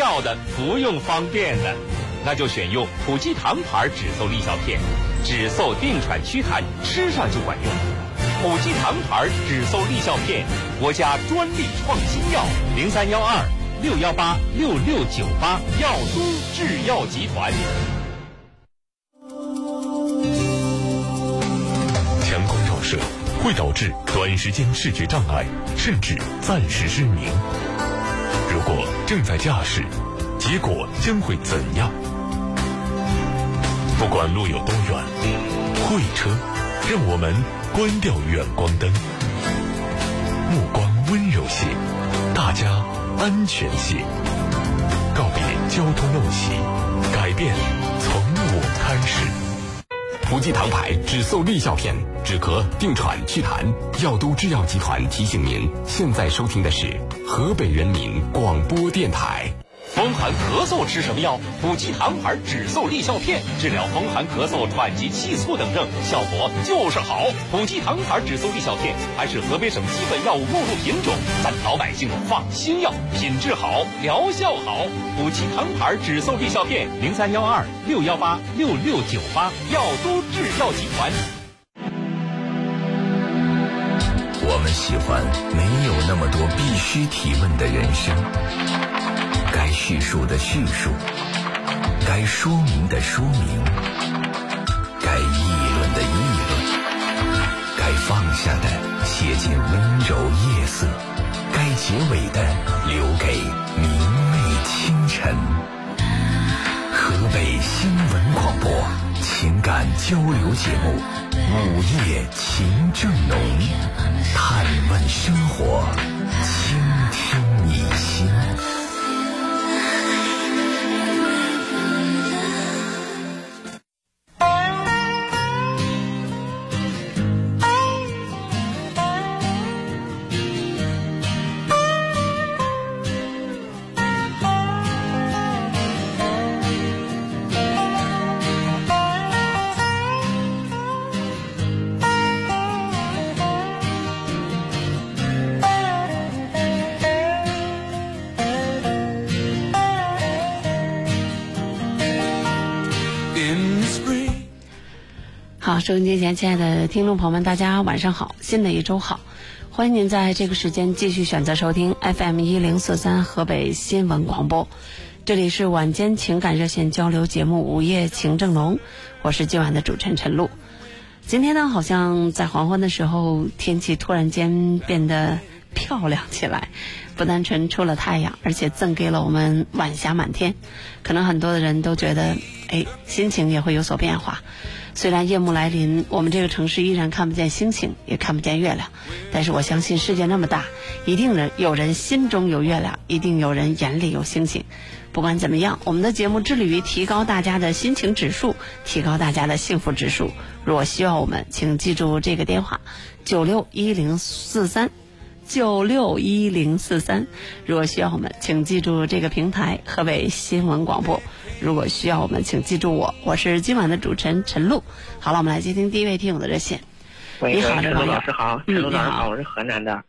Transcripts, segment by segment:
药的，服用方便的，那就选用普济堂牌止嗽利效片，止嗽定喘祛痰，吃上就管用。普济堂牌止嗽利效片，国家专利创新药，零三幺二六幺八六六九八，药都制药集团。强光照射会导致短时间视觉障碍，甚至暂时失明。如果正在驾驶，结果将会怎样？不管路有多远，会车让我们关掉远光灯，目光温柔些，大家安全些，告别交通陋习，改变。普济堂牌止嗽利效片，止咳、定喘、祛痰。药都制药集团提醒您，现在收听的是河北人民广播电台。风寒咳嗽吃什么药？补济堂牌止嗽利效片，治疗风寒咳嗽、喘急气促等症，效果就是好。补济堂牌止嗽利效片还是河北省基本药物目录品种，咱老百姓放心药，品质好，疗效好。补济堂牌止嗽利效片，零三幺二六幺八六六九八，药都制药集团。我们喜欢没有那么多必须提问的人生。该叙述的叙述，该说明的说明，该议论的议论，该放下的写进温柔夜色，该结尾的留给明媚清晨。河北新闻广播情感交流节目《午夜情正浓》，探问生活，倾听你心。收音机前亲爱的听众朋友们，大家晚上好，新的一周好，欢迎您在这个时间继续选择收听 FM 一零四三河北新闻广播，这里是晚间情感热线交流节目《午夜情正浓》，我是今晚的主持人陈露。今天呢，好像在黄昏的时候，天气突然间变得漂亮起来，不单纯出了太阳，而且赠给了我们晚霞满天。可能很多的人都觉得，哎，心情也会有所变化。虽然夜幕来临，我们这个城市依然看不见星星，也看不见月亮，但是我相信世界那么大，一定人有人心中有月亮，一定有人眼里有星星。不管怎么样，我们的节目致力于提高大家的心情指数，提高大家的幸福指数。如果需要我们，请记住这个电话：九六一零四三。九六一零四三，如果需要我们，请记住这个平台——河北新闻广播。如果需要我们，请记住我，我是今晚的主持人陈露。好了，我们来接听第一位听友的热线。喂，你好，陈露老师好，陈露老师好，我是河南的，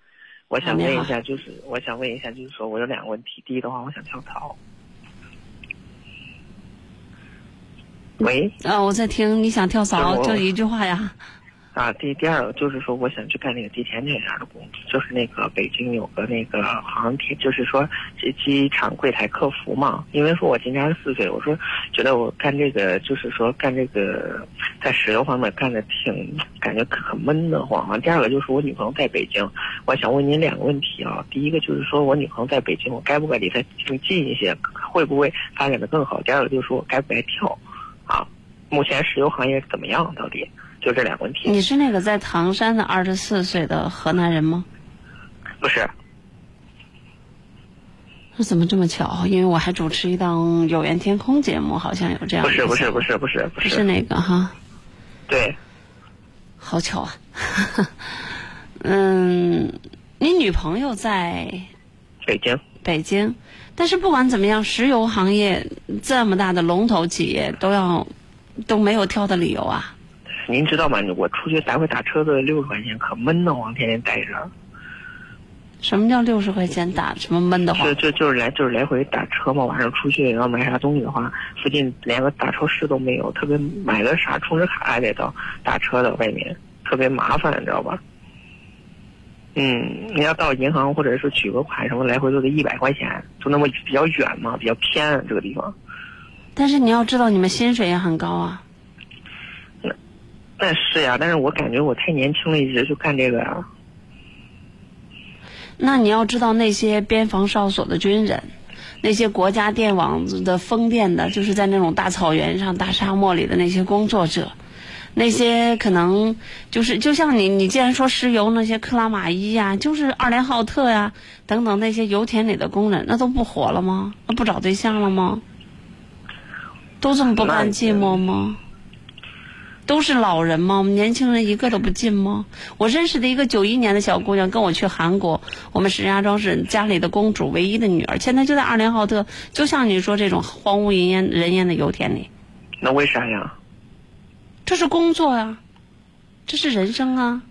我想问一下，就是我想问一下，就是说我有两个问题，第一的话，我想跳槽。喂，啊，我在听，你想跳槽，就一句话呀。啊，第第二个就是说，我想去干那个地铁那样的工作，就是那个北京有个那个航天，就是说机机场柜台客服嘛。因为说我今年二十四岁，我说觉得我干这个，就是说干这个在石油方面干的挺感觉很闷得慌啊。第二个就是我女朋友在北京，我想问您两个问题啊。第一个就是说我女朋友在北京，我该不该离她近近一些，会不会发展的更好？第二个就是说我该不该跳啊？目前石油行业怎么样？到底？就这两个问题。你是那个在唐山的二十四岁的河南人吗？不是，那怎么这么巧？因为我还主持一档《有缘天空》节目，好像有这样不是，不是，不是不是，不是，不不是那个哈，对，好巧啊！嗯，你女朋友在北京。北京，但是不管怎么样，石油行业这么大的龙头企业都要都没有跳的理由啊。您知道吗？我出去来回打车都六十块钱，可闷得慌，天天待着。什么叫六十块钱打什么闷得慌？就就就是来就是来回打车嘛，晚上出去要买啥东西的话，附近连个大超市都没有，特别买个啥充值卡还得到打车的外面，特别麻烦，你知道吧？嗯，你要到银行或者是取个款什么，来回都得一百块钱，就那么比较远嘛，比较偏这个地方。但是你要知道，你们薪水也很高啊。那那是呀，但是我感觉我太年轻了，一直就干这个呀。那你要知道，那些边防哨所的军人，那些国家电网的风电的，就是在那种大草原上、大沙漠里的那些工作者，那些可能就是就像你，你既然说石油那些克拉玛依呀，就是二连浩特呀等等那些油田里的工人，那都不活了吗？那不找对象了吗？都这么不甘寂寞吗？都是老人吗？我们年轻人一个都不进吗？我认识的一个九一年的小姑娘跟我去韩国，我们石家庄是家里的公主唯一的女儿，现在就在二连浩特，就像你说这种荒无人烟人烟的油田里。那为啥呀？这是工作啊，这是人生啊。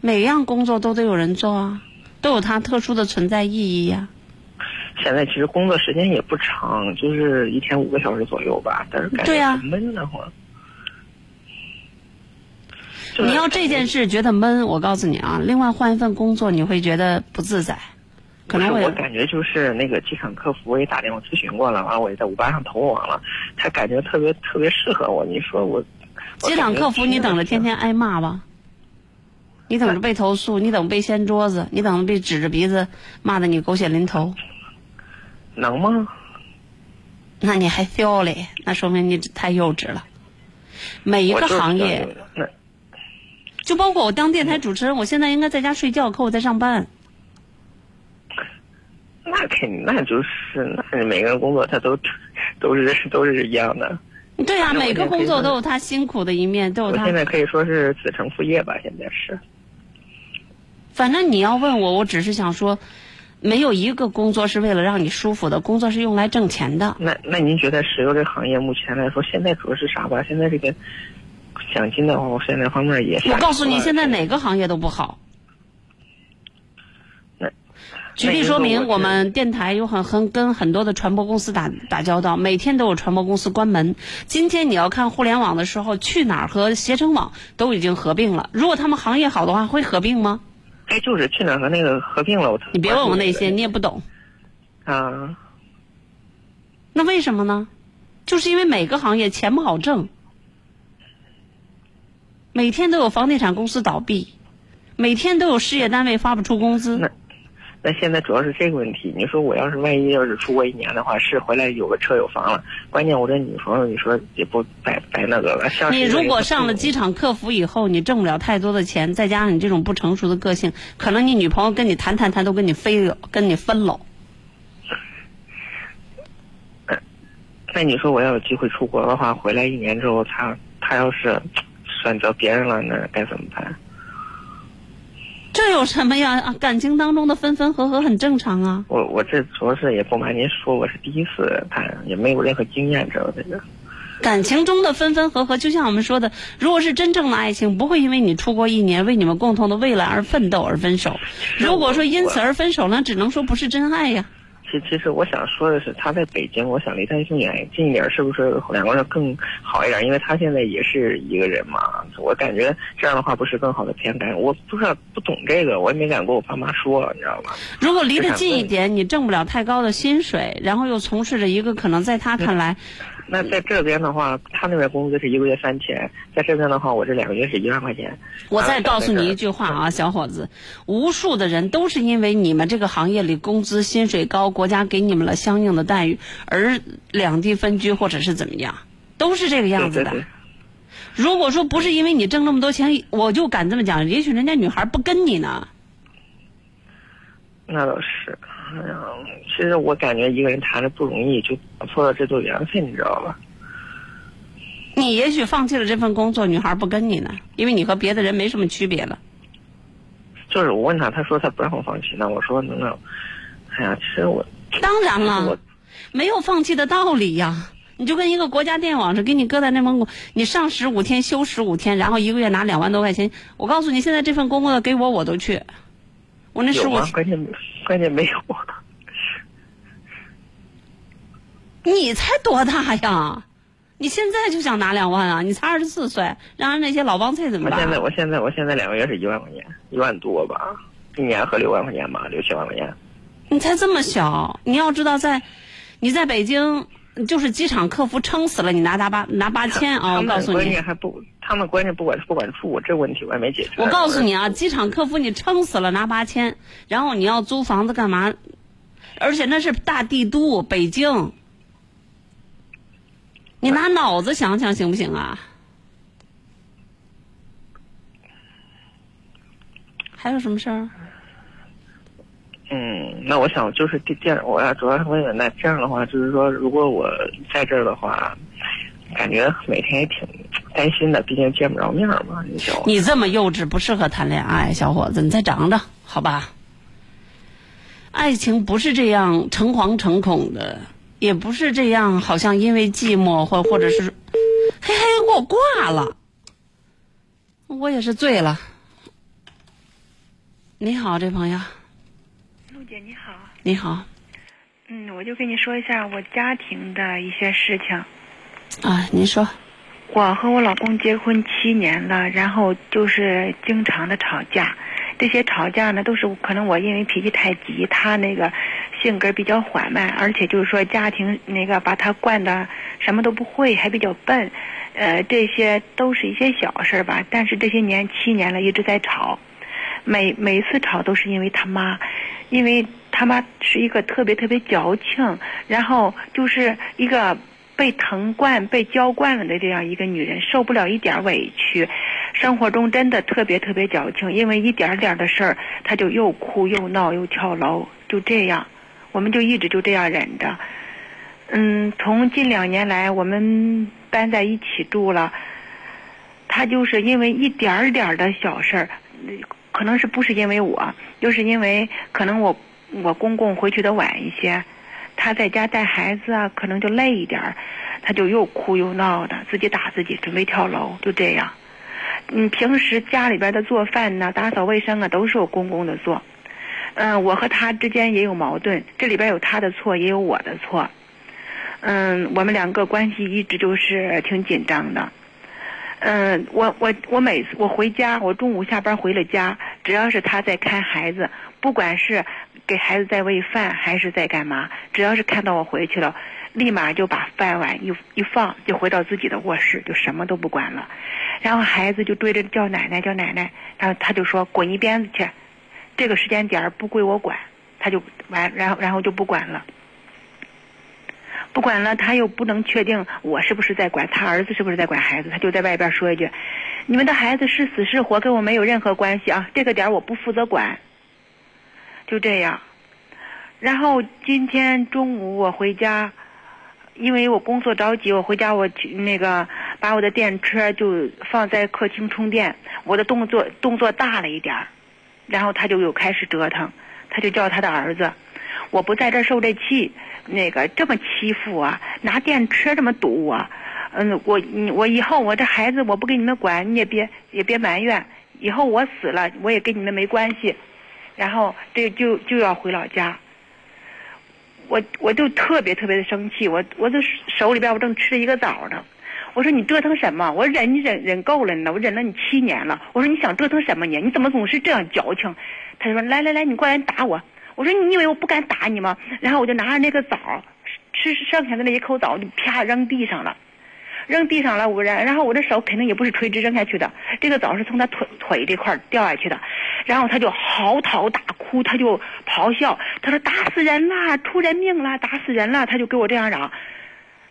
每样工作都得有人做啊，都有它特殊的存在意义呀。现在其实工作时间也不长，就是一天五个小时左右吧，但是感觉很闷得慌。你要这件事觉得闷，我告诉你啊，另外换一份工作你会觉得不自在，可能。我感觉就是那个机场客服，我也打电话咨询过了，完了我也在五八上投网了，他感觉特别特别适合我。你说我，机场客服你等着天天挨骂吧，你等着被投诉，你等被掀桌子，你等着被指着鼻子骂的你狗血淋头，能吗？那你还 feel 嘞？那说明你太幼稚了。每一个行业。就包括我当电台主持人，我现在应该在家睡觉，可我在上班。那肯定，那就是，那每个人工作他都都是都是一样的。对啊，每个工作都有他辛苦的一面，都有他。现在可以说是子承父业吧，现在是。反正你要问我，我只是想说，没有一个工作是为了让你舒服的，工作是用来挣钱的。那那您觉得石油这行业目前来说，现在主要是啥吧？现在这个。奖金的话，我现在方面也。我告诉你，现在哪个行业都不好。举例说明，我们电台有很很跟很多的传播公司打打交道，每天都有传播公司关门。今天你要看互联网的时候，去哪儿和携程网都已经合并了。如果他们行业好的话，会合并吗？哎，就是去哪儿和那个合并了。我你别问我那些，你也不懂。啊。那为什么呢？就是因为每个行业钱不好挣。每天都有房地产公司倒闭，每天都有事业单位发不出工资。那那现在主要是这个问题。你说我要是万一要是出国一年的话，是回来有个车有房了，关键我这女朋友你说也不白白那个了。你如果上了机场客服以后，你挣不了太多的钱，再加上你这种不成熟的个性，可能你女朋友跟你谈谈谈都跟你飞了，跟你分了。那你说我要有机会出国的话，回来一年之后，他他要是。选择别人了，那该怎么办？这有什么呀？感情当中的分分合合很正常啊。我我这主要是也不瞒您说，我是第一次谈，也没有任何经验，知道这个。感情中的分分合合，就像我们说的，如果是真正的爱情，不会因为你出国一年为你们共同的未来而奋斗而分手。如果说因此而分手那只能说不是真爱呀。其其实我想说的是，他在北京，我想离他更远近一点，是不是两个人更好一点？因为他现在也是一个人嘛，我感觉这样的话不是更好的偏感。我不知道不懂这个，我也没敢跟我爸妈说，你知道吗？如果离得近一点，你挣不了太高的薪水，然后又从事着一个可能在他看来。那在这边的话，他那边工资是一个月三千，在这边的话，我这两个月是一万块钱。我再告诉你一句话啊，小伙子，无数的人都是因为你们这个行业里工资薪水高，国家给你们了相应的待遇，而两地分居或者是怎么样，都是这个样子的。如果说不是因为你挣那么多钱，我就敢这么讲，也许人家女孩不跟你呢。那倒是。哎呀，其实我感觉一个人谈的不容易，就破了这段缘分，你知道吧？你也许放弃了这份工作，女孩不跟你呢，因为你和别的人没什么区别了。就是我问他，他说他不让我放弃，那我说能不能？哎呀，其实我当然我了，没有放弃的道理呀。你就跟一个国家电网似的，给你搁在内蒙古，你上十五天休十五天，然后一个月拿两万多块钱。我告诉你，现在这份工作给我我都去。我那十五有吗？关键关键没有。你才多大呀？你现在就想拿两万啊？你才二十四岁，让人那些老帮菜怎么办？我现在我现在我现在两个月是一万块钱，一万多吧，一年合六万块钱吧，六七万块钱。你才这么小，你要知道在，你在北京就是机场客服撑死了，你拿大八拿八千啊！我告诉你关键，还不，他们关键不管不管住，这问题我也没解决。我告诉你啊，机场客服你撑死了拿八千，然后你要租房子干嘛？而且那是大帝都北京，你拿脑子想想行不行啊？还有什么事儿？嗯，那我想就是这这样，我要主要是问问，那这样的话，就是说，如果我在这儿的话，感觉每天也挺担心的，毕竟见不着面嘛，你就你这么幼稚，不适合谈恋爱，小伙子，你再长长，好吧？爱情不是这样诚惶诚恐的，也不是这样，好像因为寂寞或或者是，嘿嘿，给我挂了，我也是醉了。你好，这朋友，陆姐你好，你好嗯，我就跟你说一下我家庭的一些事情。啊，您说，我和我老公结婚七年了，然后就是经常的吵架。这些吵架呢，都是可能我因为脾气太急，他那个性格比较缓慢，而且就是说家庭那个把他惯的什么都不会，还比较笨。呃，这些都是一些小事吧，但是这些年七年了，一直在吵。每每次吵都是因为他妈，因为他妈是一个特别特别矫情，然后就是一个被疼惯、被娇惯了的这样一个女人，受不了一点委屈，生活中真的特别特别矫情，因为一点点的事儿，她就又哭又闹又跳楼，就这样，我们就一直就这样忍着。嗯，从近两年来，我们搬在一起住了，她就是因为一点儿点儿的小事儿。可能是不是因为我，就是因为可能我我公公回去的晚一些，他在家带孩子啊，可能就累一点儿，他就又哭又闹的，自己打自己，准备跳楼，就这样。嗯，平时家里边的做饭呢、打扫卫生啊，都是我公公的做。嗯，我和他之间也有矛盾，这里边有他的错，也有我的错。嗯，我们两个关系一直就是挺紧张的。嗯，我我我每次我回家，我中午下班回了家，只要是他在看孩子，不管是给孩子在喂饭还是在干嘛，只要是看到我回去了，立马就把饭碗一一放，就回到自己的卧室，就什么都不管了。然后孩子就追着叫奶奶叫奶奶，然后他就说滚一边子去，这个时间点儿不归我管，他就完，然后然后就不管了。不管了，他又不能确定我是不是在管他儿子是不是在管孩子，他就在外边说一句：“你们的孩子是死是活跟我没有任何关系啊，这个点儿我不负责管。”就这样。然后今天中午我回家，因为我工作着急，我回家我去那个把我的电车就放在客厅充电，我的动作动作大了一点儿，然后他就又开始折腾，他就叫他的儿子。我不在这受这气，那个这么欺负啊，拿电车这么堵我，嗯，我你我以后我这孩子我不给你们管，你也别也别埋怨，以后我死了我也跟你们没关系，然后这就就要回老家，我我就特别特别的生气，我我的手里边我正吃着一个枣呢，我说你折腾什么？我忍你忍忍够了呢，我忍了你七年了，我说你想折腾什么呢？你怎么总是这样矫情？他说来来来，你过来打我。我说你以为我不敢打你吗？然后我就拿着那个枣，吃剩下的那一口枣就啪扔地上了，扔地上了。我然然后我的手肯定也不是垂直扔下去的，这个枣是从他腿腿这块掉下去的。然后他就嚎啕大哭，他就咆哮，他说打死人了，出人命了，打死人了。他就给我这样嚷，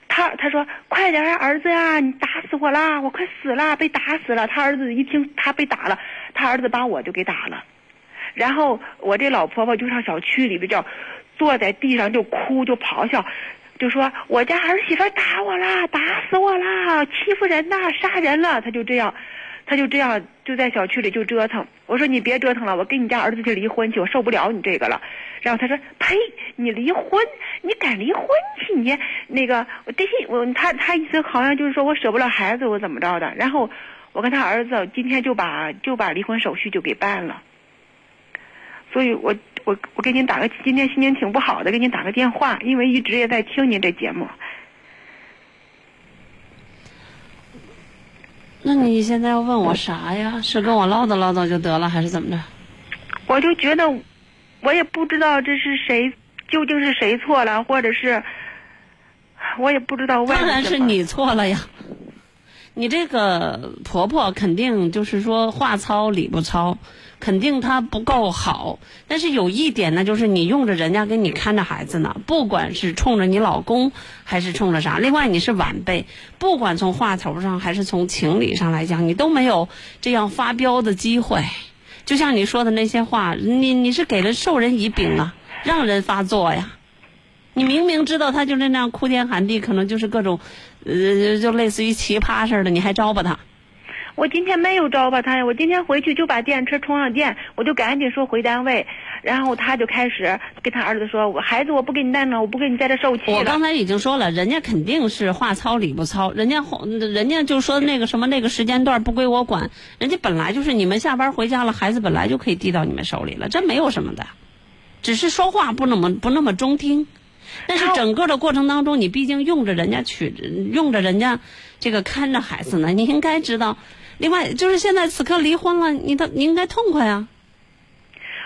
他他说快点啊，儿子呀，你打死我啦，我快死了，被打死了。他儿子一听他被打了，他儿子把我就给打了。然后我这老婆婆就上小区里边叫，坐在地上就哭就咆哮，就说我家儿媳妇打我啦，打死我啦，欺负人呐，杀人了。她就这样，他就这样就在小区里就折腾。我说你别折腾了，我跟你家儿子去离婚去，我受不了你这个了。然后他说：“呸，你离婚，你敢离婚去？你那个我这些我他他意思好像就是说我舍不了孩子，我怎么着的？然后我跟他儿子今天就把就把离婚手续就给办了。所以我我我给您打个今天心情挺不好的，给您打个电话，因为一直也在听您这节目。那你现在要问我啥呀？是跟我唠叨唠叨就得了，还是怎么着？我就觉得，我也不知道这是谁，究竟是谁错了，或者是，我也不知道为什么。当然是你错了呀！你这个婆婆肯定就是说话糙理不糙，肯定他不够好。但是有一点呢，就是你用着人家给你看着孩子呢，不管是冲着你老公还是冲着啥。另外你是晚辈，不管从话头上还是从情理上来讲，你都没有这样发飙的机会。就像你说的那些话，你你是给了授人以柄啊，让人发作呀。你明明知道他就那样哭天喊地，可能就是各种，呃，就类似于奇葩似的，你还招吧他？我今天没有招吧他呀，我今天回去就把电车充上电，我就赶紧说回单位，然后他就开始跟他儿子说：“我孩子我不给你带了，我不给你在这受气我刚才已经说了，人家肯定是话糙理不糙，人家人家就说那个什么那个时间段不归我管，人家本来就是你们下班回家了，孩子本来就可以递到你们手里了，这没有什么的，只是说话不那么不那么中听。但是整个的过程当中，你毕竟用着人家取，用着人家这个看着孩子呢，你应该知道。另外，就是现在此刻离婚了，你的你应该痛快啊。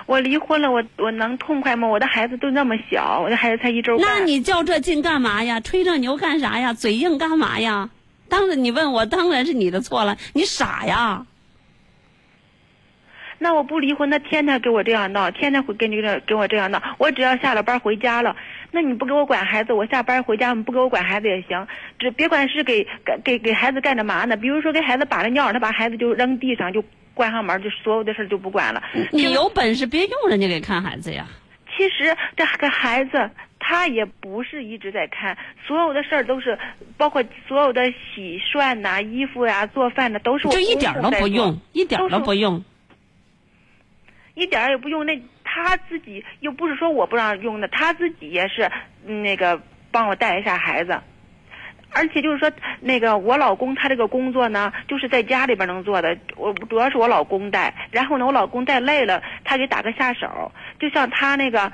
我离婚了，我我能痛快吗？我的孩子都那么小，我的孩子才一周半。那你较这劲干嘛呀？吹这牛干啥呀？嘴硬干嘛呀？当然，你问我，当然是你的错了。你傻呀？那我不离婚，他天天给我这样闹，天天会跟你这跟我这样闹。我只要下了班回家了，那你不给我管孩子，我下班回家不给我管孩子也行，只别管是给给给孩子干着嘛呢？比如说给孩子把了尿，他把孩子就扔地上，就关上门，就所有的事就不管了。你有本事别用人家给看孩子呀。其实这个孩子他也不是一直在看，所有的事儿都是，包括所有的洗涮呐、衣服呀、做饭的都是我就一点都不用，一点都不用。一点也不用，那他自己又不是说我不让用的，他自己也是那个帮我带一下孩子，而且就是说那个我老公他这个工作呢，就是在家里边能做的，我主要是我老公带，然后呢我老公带累了，他给打个下手，就像他那个，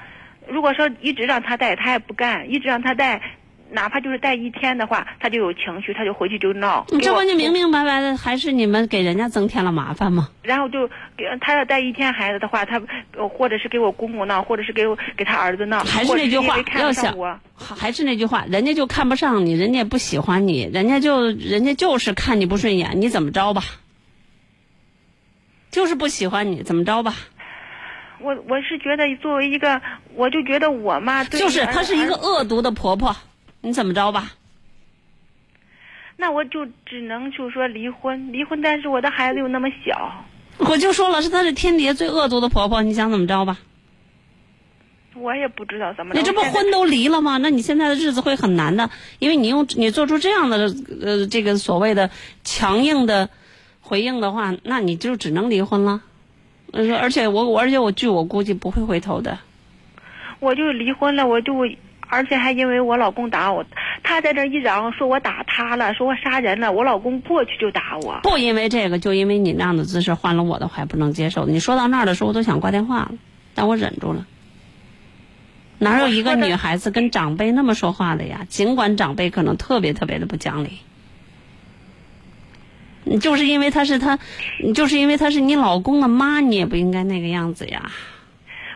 如果说一直让他带，他也不干，一直让他带。哪怕就是带一天的话，他就有情绪，他就回去就闹。这不就明明白白的，还是你们给人家增添了麻烦吗？然后就给他要带一天孩子的话，他或者是给我公公闹，或者是给我给他儿子闹。还是那句话，要想还是那句话，人家就看不上你，人家不喜欢你，人家就人家就是看你不顺眼，你怎么着吧？就是不喜欢你，怎么着吧？我我是觉得作为一个，我就觉得我妈就是她是一个恶毒的婆婆。你怎么着吧？那我就只能就说离婚，离婚。但是我的孩子又那么小，我就说了，是她是天底下最恶毒的婆婆。你想怎么着吧？我也不知道怎么。你这不婚都离了吗？那你现在的日子会很难的，因为你用你做出这样的呃这个所谓的强硬的回应的话，那你就只能离婚了。呃，而且我我而且我据我估计不会回头的。我就离婚了，我就。而且还因为我老公打我，他在这一嚷说我打他了，说我杀人了，我老公过去就打我。不因为这个，就因为你那样的姿势，换了我的话不能接受。你说到那儿的时候，我都想挂电话了，但我忍住了。哪有一个女孩子跟长辈那么说话的呀？尽管长辈可能特别特别的不讲理，你就是因为他是他，你就是因为他是你老公的妈，你也不应该那个样子呀。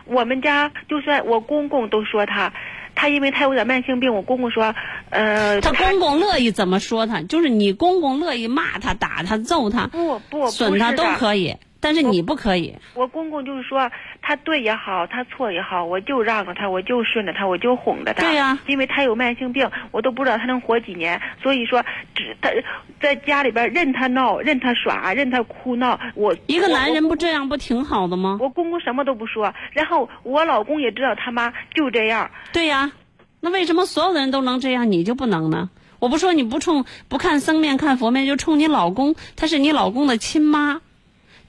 我们家就算我公公都说他。他因为他有点慢性病，我公公说，呃，他公公乐意怎么说他，就是你公公乐意骂他、打他、揍他、不不损他都可以。但是你不可以。我公公就是说，他对也好，他错也好，我就让着他，我就顺着他，我就哄着他。对呀。因为他有慢性病，我都不知道他能活几年，所以说，只他在家里边任他闹，任他耍，任他哭闹。我一个男人不这样不挺好的吗？我公公什么都不说，然后我老公也知道他妈就这样。对呀，那为什么所有的人都能这样，你就不能呢？我不说你不冲不看僧面看佛面，就冲你老公，他是你老公的亲妈。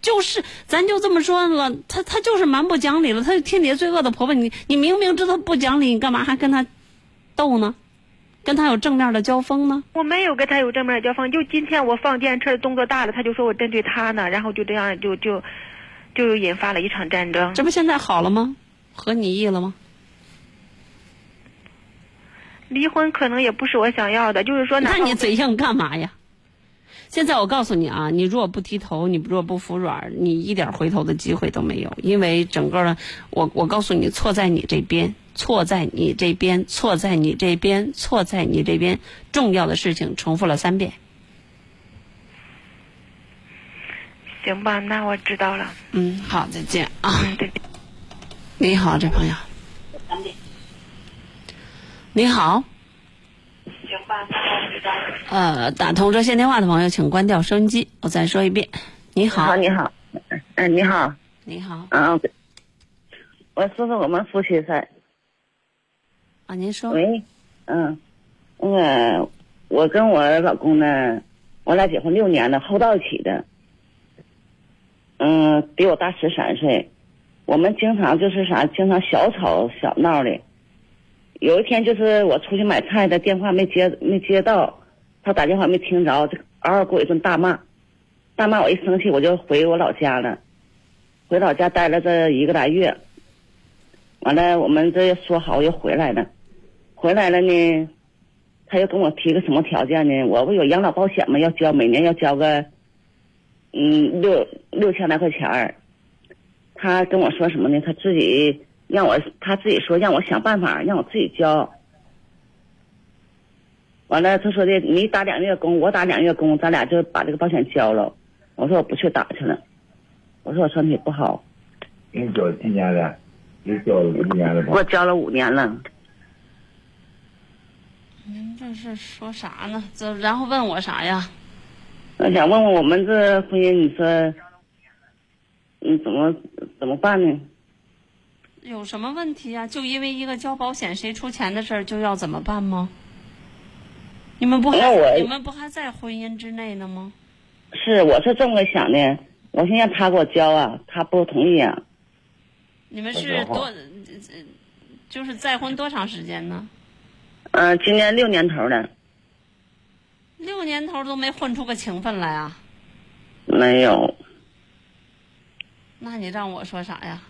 就是咱就这么说了，他他就是蛮不讲理了，他是天底下最恶的婆婆。你你明明知道不讲理，你干嘛还跟他斗呢？跟他有正面的交锋呢？我没有跟他有正面的交锋，就今天我放电车动作大了，他就说我针对他呢，然后就这样就就就引发了一场战争。这不现在好了吗？合你意了吗？离婚可能也不是我想要的，就是说哪那你嘴硬干嘛呀？现在我告诉你啊，你若不低头，你若不服软，你一点回头的机会都没有，因为整个的，我我告诉你，错在你这边，错在你这边，错在你这边，错在你这边，重要的事情重复了三遍。行吧，那我知道了。嗯，好，再见啊。嗯，对。你好，这朋友。你好。行吧，那我知道了。呃，打通热线电话的朋友，请关掉收音机。我再说一遍。你好，好，你好，嗯，你好，你好嗯，我说说我们夫妻事儿。啊，您说。喂，嗯，那个我跟我老公呢，我俩结婚六年了，后到一起的。嗯，比我大十三岁，我们经常就是啥，经常小吵小闹的。有一天就是我出去买菜的电话没接没接到，他打电话没听着，就嗷嗷给我一顿大骂，大骂我一生气我就回我老家了，回老家待了这一个来月，完了我们这说好又回来了，回来了呢，他又跟我提个什么条件呢？我不有养老保险吗？要交每年要交个，嗯六六千来块钱儿。他跟我说什么呢？他自己让我他自己说让我想办法让我自己交。完了，他说的你打两个月工，我打两个月工，咱俩就把这个保险交了。我说我不去打去了，我说我身体不好，你交几年了？你交了五年了吧？我交了五年了。您这是说啥呢？这然后问我啥呀？我想问问我们这婚姻，你说，嗯，怎么怎么办呢？有什么问题啊？就因为一个交保险谁出钱的事儿就要怎么办吗？你们不还那我你们不还在婚姻之内呢吗？是，我是这么想的，我先让他给我交啊，他不同意啊。你们是多，呃就是再婚多长时间呢？嗯、今年六年头了，六年头都没混出个情分来啊？没有。那你让我说啥呀？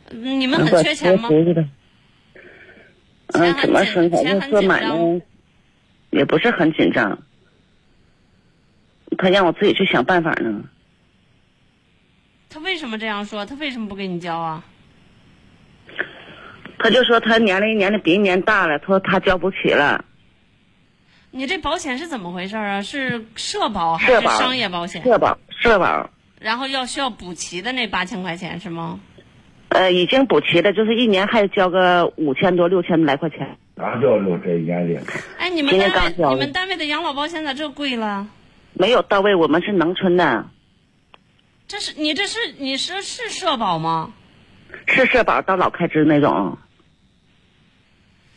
嗯你们很缺钱吗？嗯，怎么说？紧反钱很紧正做买卖张，也不是很紧张。他让我自己去想办法呢。他为什么这样说？他为什么不给你交啊？他就说他年龄年龄比一年大了，他说他交不起了。你这保险是怎么回事啊？是社保还是商业保险？社保，社保，然后要需要补齐的那八千块钱是吗？呃，已经补齐了，就是一年还交个五千多、六千来块钱。刚交了这一年的，哎，你们单位你们单位的养老保险咋这贵了？没有到位，我们是农村的，这是你这是你是是社保吗？是社保到老开支那种。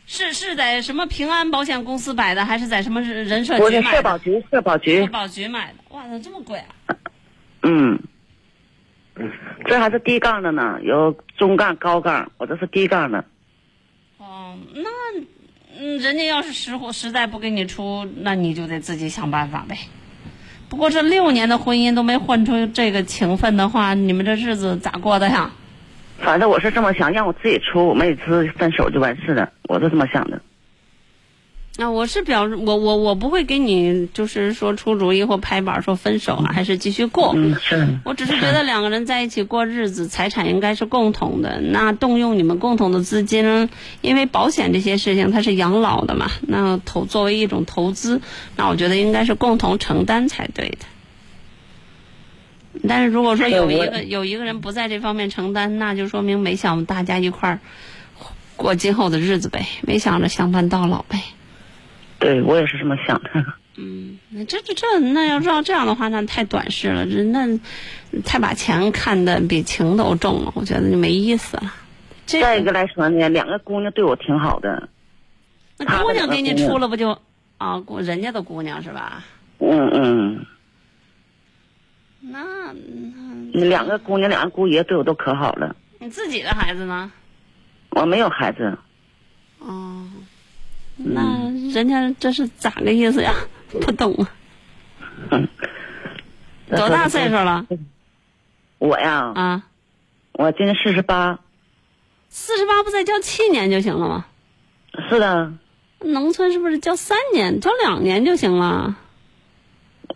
是是在什么平安保险公司买的，还是在什么人社局买的？社保局，社保局社，保局买的。哇，咋这么贵啊？嗯，这还是低杠的呢，有中杠、高杠，我这是低杠的。哦，那嗯，人家要是实货实在不给你出，那你就得自己想办法呗。不过这六年的婚姻都没混出这个情分的话，你们这日子咋过的呀？反正我是这么想，让我自己出，我们一次分手就完事了，我是这么想的。那我是表示，我我我不会给你就是说出主意或拍板说分手啊，还是继续过。嗯，是。我只是觉得两个人在一起过日子，财产应该是共同的。那动用你们共同的资金，因为保险这些事情它是养老的嘛，那投作为一种投资，那我觉得应该是共同承担才对的。但是如果说有一个有一个人不在这方面承担，那就说明没想大家一块儿过今后的日子呗，没想着相伴到老呗。对我也是这么想的。嗯，那这这这，那要照这样的话，那太短视了，这那太把钱看得比情都重了，我觉得就没意思了。这再一个来说呢，两个姑娘对我挺好的。那姑娘给你出了不就啊？姑人家的姑娘是吧？嗯嗯，那那两个姑娘，两个姑爷对我都可好了。你自己的孩子呢？我没有孩子，哦，那人家这是咋个意思呀？不懂啊。多大岁数了？我呀，啊，我今年四十八。四十八不再交七年就行了吗？是的，农村是不是交三年、交两年就行了？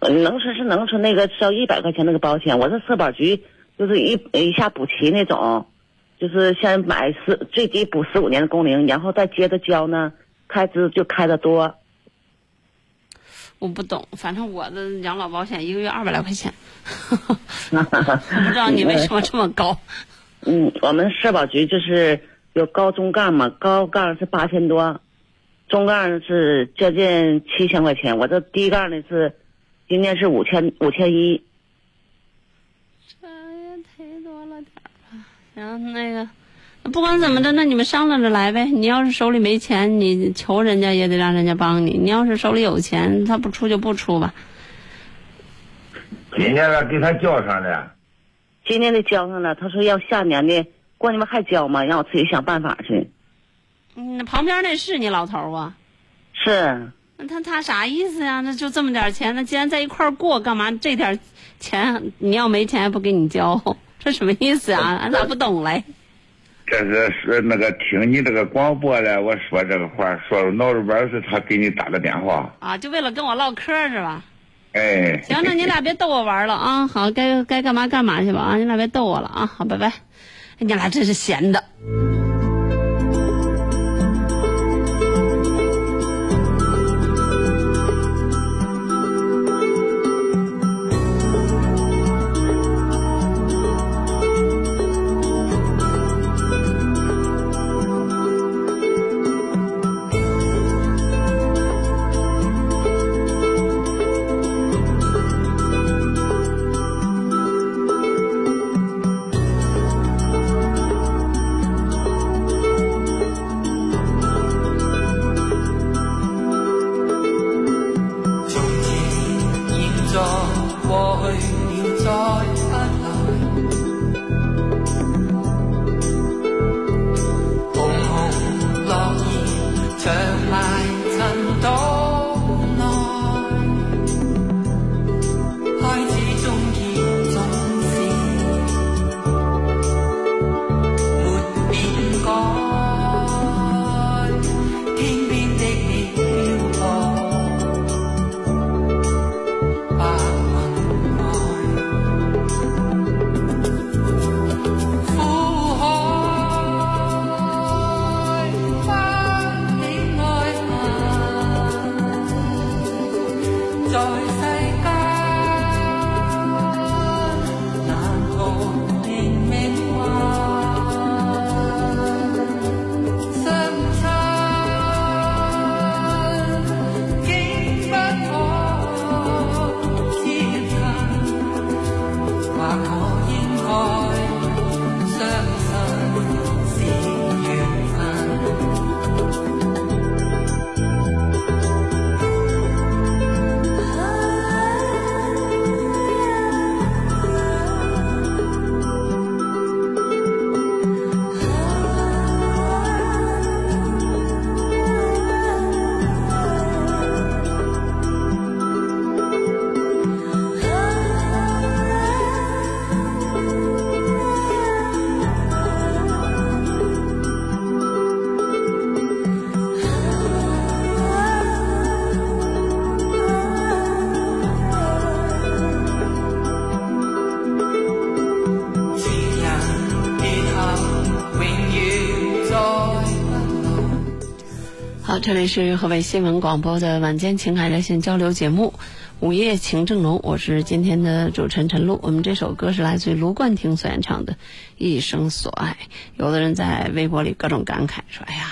呃农村是农村那个交一百块钱那个保险，我是社保局，就是一一下补齐那种，就是先买十最低补十五年的工龄，然后再接着交呢，开支就开的多。我不懂，反正我的养老保险一个月二百来块钱，不知道你为什么这么高？嗯，我们社保局就是有高中杠嘛，高杠是八千多，中杠是接近七千块钱，我这低杠的是今年是五千五千一。这也忒多了点儿吧？行，那个，不管怎么着，那你们商量着来呗。你要是手里没钱，你求人家也得让人家帮你；你要是手里有钱，他不出就不出吧。今年了给他交上了，今年的交上了，他说要下年的过你们还交吗？让我自己想办法去。嗯，旁边那是你老头儿啊？是，那他他啥意思呀？那就这么点钱，那既然在一块儿过，干嘛这点钱你要没钱还不给你交？这什么意思啊？俺咋不懂嘞？这是是那个听你这个广播嘞，我说这个话说脑里边儿是他给你打的电话，啊，就为了跟我唠嗑是吧？哎，行，那你俩别逗我玩了啊！好，该该干嘛干嘛去吧啊！你俩别逗我了啊！好，拜拜。你俩真是闲的。这里是河北新闻广播的晚间情感热线交流节目《午夜情正浓》，我是今天的主持人陈露。我们这首歌是来自于卢冠廷所演唱的《一生所爱》。有的人在微博里各种感慨说：“哎呀，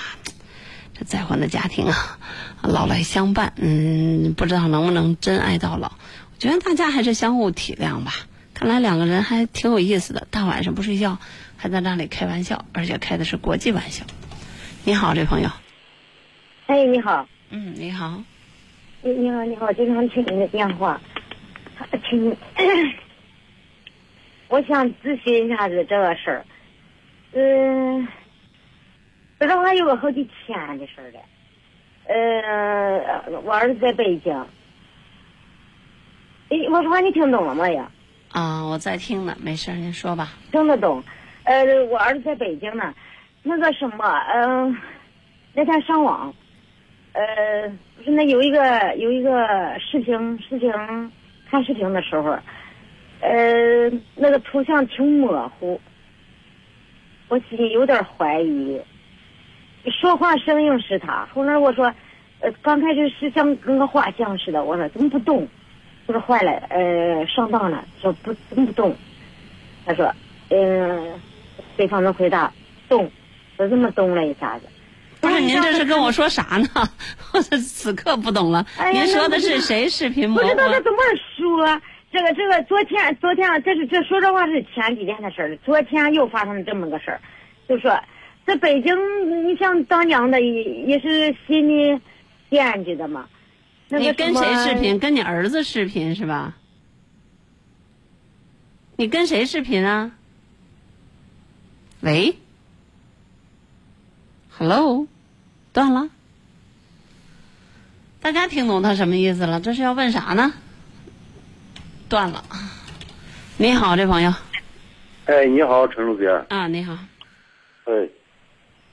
这再婚的家庭啊，老来相伴，嗯，不知道能不能真爱到老。”我觉得大家还是相互体谅吧。看来两个人还挺有意思的，大晚上不睡觉，还在那里开玩笑，而且开的是国际玩笑。你好，这朋友。哎，你好，嗯，你好。你你好，你好，经常听您的电话，听 我想咨询一下子这个事儿。嗯，这的话有个好几天的事儿了。呃，我儿子在北京。哎，我说话你听懂了没呀？啊，我在听呢，没事儿，您说吧。听得懂。呃，我儿子在北京呢。那个什么，嗯、那天上网，呃，不是那有一个有一个视频视频看视频的时候，呃，那个图像挺模糊，我心里有点怀疑。说话声音是他，后来我说，呃，刚开始是像跟个画像似的，我说怎么不动？我说坏了，呃，上当了，说不怎么不动？他说，嗯、对方的回答动，就这么动了一下子。不是，您这是跟我说啥呢？我此刻不懂了。哎您说的是谁视频模糊不知？道他怎么说。这个这个，昨天昨天这是这说这话是前几天的事儿了。昨天又发生了这么个事儿，就说在北京，你像当娘的也也是心里惦记的嘛。那个你跟谁视频？跟你儿子视频是吧？你跟谁视频啊？喂，Hello，断了。大家听懂他什么意思了？这是要问啥呢？断了。你好，这朋友哎，你好，陈主编。啊，你好，哎，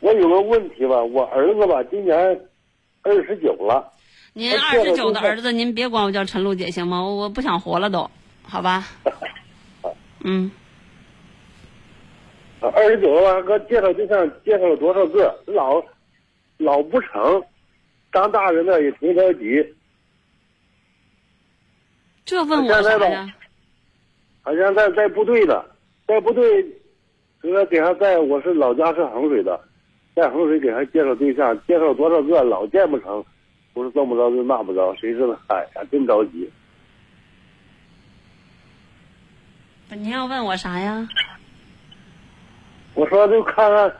我有个问题吧，我儿子吧今年二十九了。您二十九的儿子，您别管我叫陈露姐行吗？我我不想活了都，好吧？嗯，二十九了吧，给介绍对象介绍了多少个，老老不成，当大人的也挺着急。这问我啥呀？好像在在部队的，在部队，这个给他在我是老家是衡水的，在衡水给他介绍对象，介绍多少个老见不成，不是这么着就那么着，谁知道？哎呀，真着急。不您要问我啥呀？我说就看看，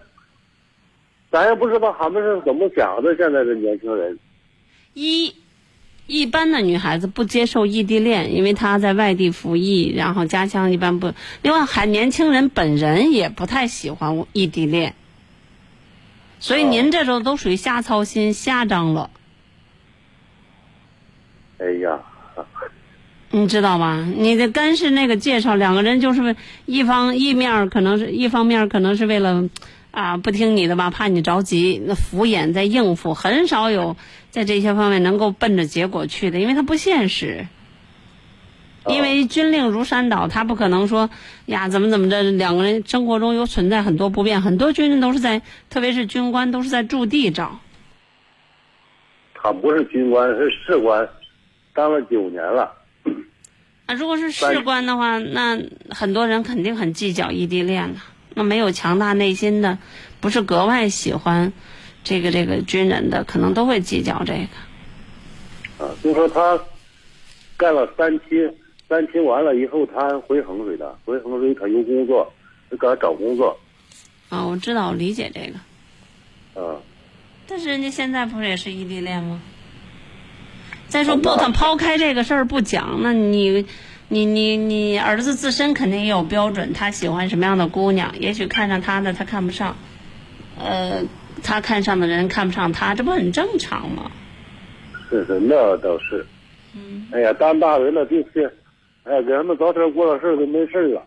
咱也不知道他们是怎么想的，现在的年轻人。一，一般的女孩子不接受异地恋，因为她在外地服役，然后家乡一般不。另外，还年轻人本人也不太喜欢异地恋，所以您这种都属于瞎操心、瞎张罗，哎呀，你知道吗？你的干是那个介绍，两个人就是一方一面可能是一方面可能是为了啊不听你的吧，怕你着急，那敷衍在应付，很少有在这些方面能够奔着结果去的，因为它不现实。因为军令如山倒，他不可能说呀怎么怎么着，两个人生活中有存在很多不便，很多军人都是在，特别是军官都是在驻地找。他不是军官，是士官，当了九年了。啊如果是士官的话，那很多人肯定很计较异地恋了。那没有强大内心的，不是格外喜欢这个这个军人的，可能都会计较这个。啊，就说他干了三期，三期完了以后，他回衡水的，回衡水他有工作，就给他找工作。啊，我知道，我理解这个。啊，但是人家现在不是也是异地恋吗？再说不，他抛开这个事儿不讲，那你，你你你儿子自身肯定也有标准，他喜欢什么样的姑娘？也许看上他的他看不上，呃，他看上的人看不上他，这不很正常吗？是是，那倒是。嗯。哎呀，当大人了，就是，哎呀，给他们早点过了事儿就没事了。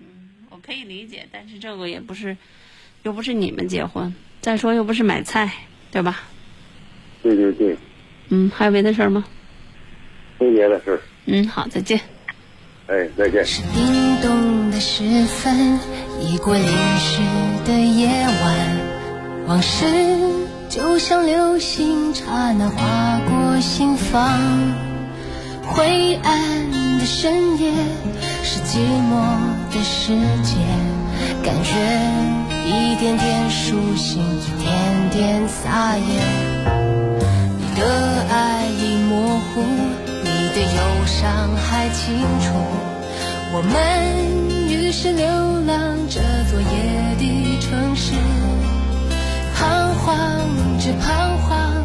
嗯。我可以理解，但是这个也不是，又不是你们结婚，再说又不是买菜，对吧？对对对，嗯，还有别的事儿吗？没别的事儿。嗯，好，再见。哎，再见。是叮咚的时分，已过零时的夜晚，往事就像流星，刹那划过心房。灰暗的深夜，是寂寞的世界，感觉一点点苏醒，一点点撒野。你的爱已模糊，忧伤还清楚我们于是流浪这座夜的城市彷徨着彷徨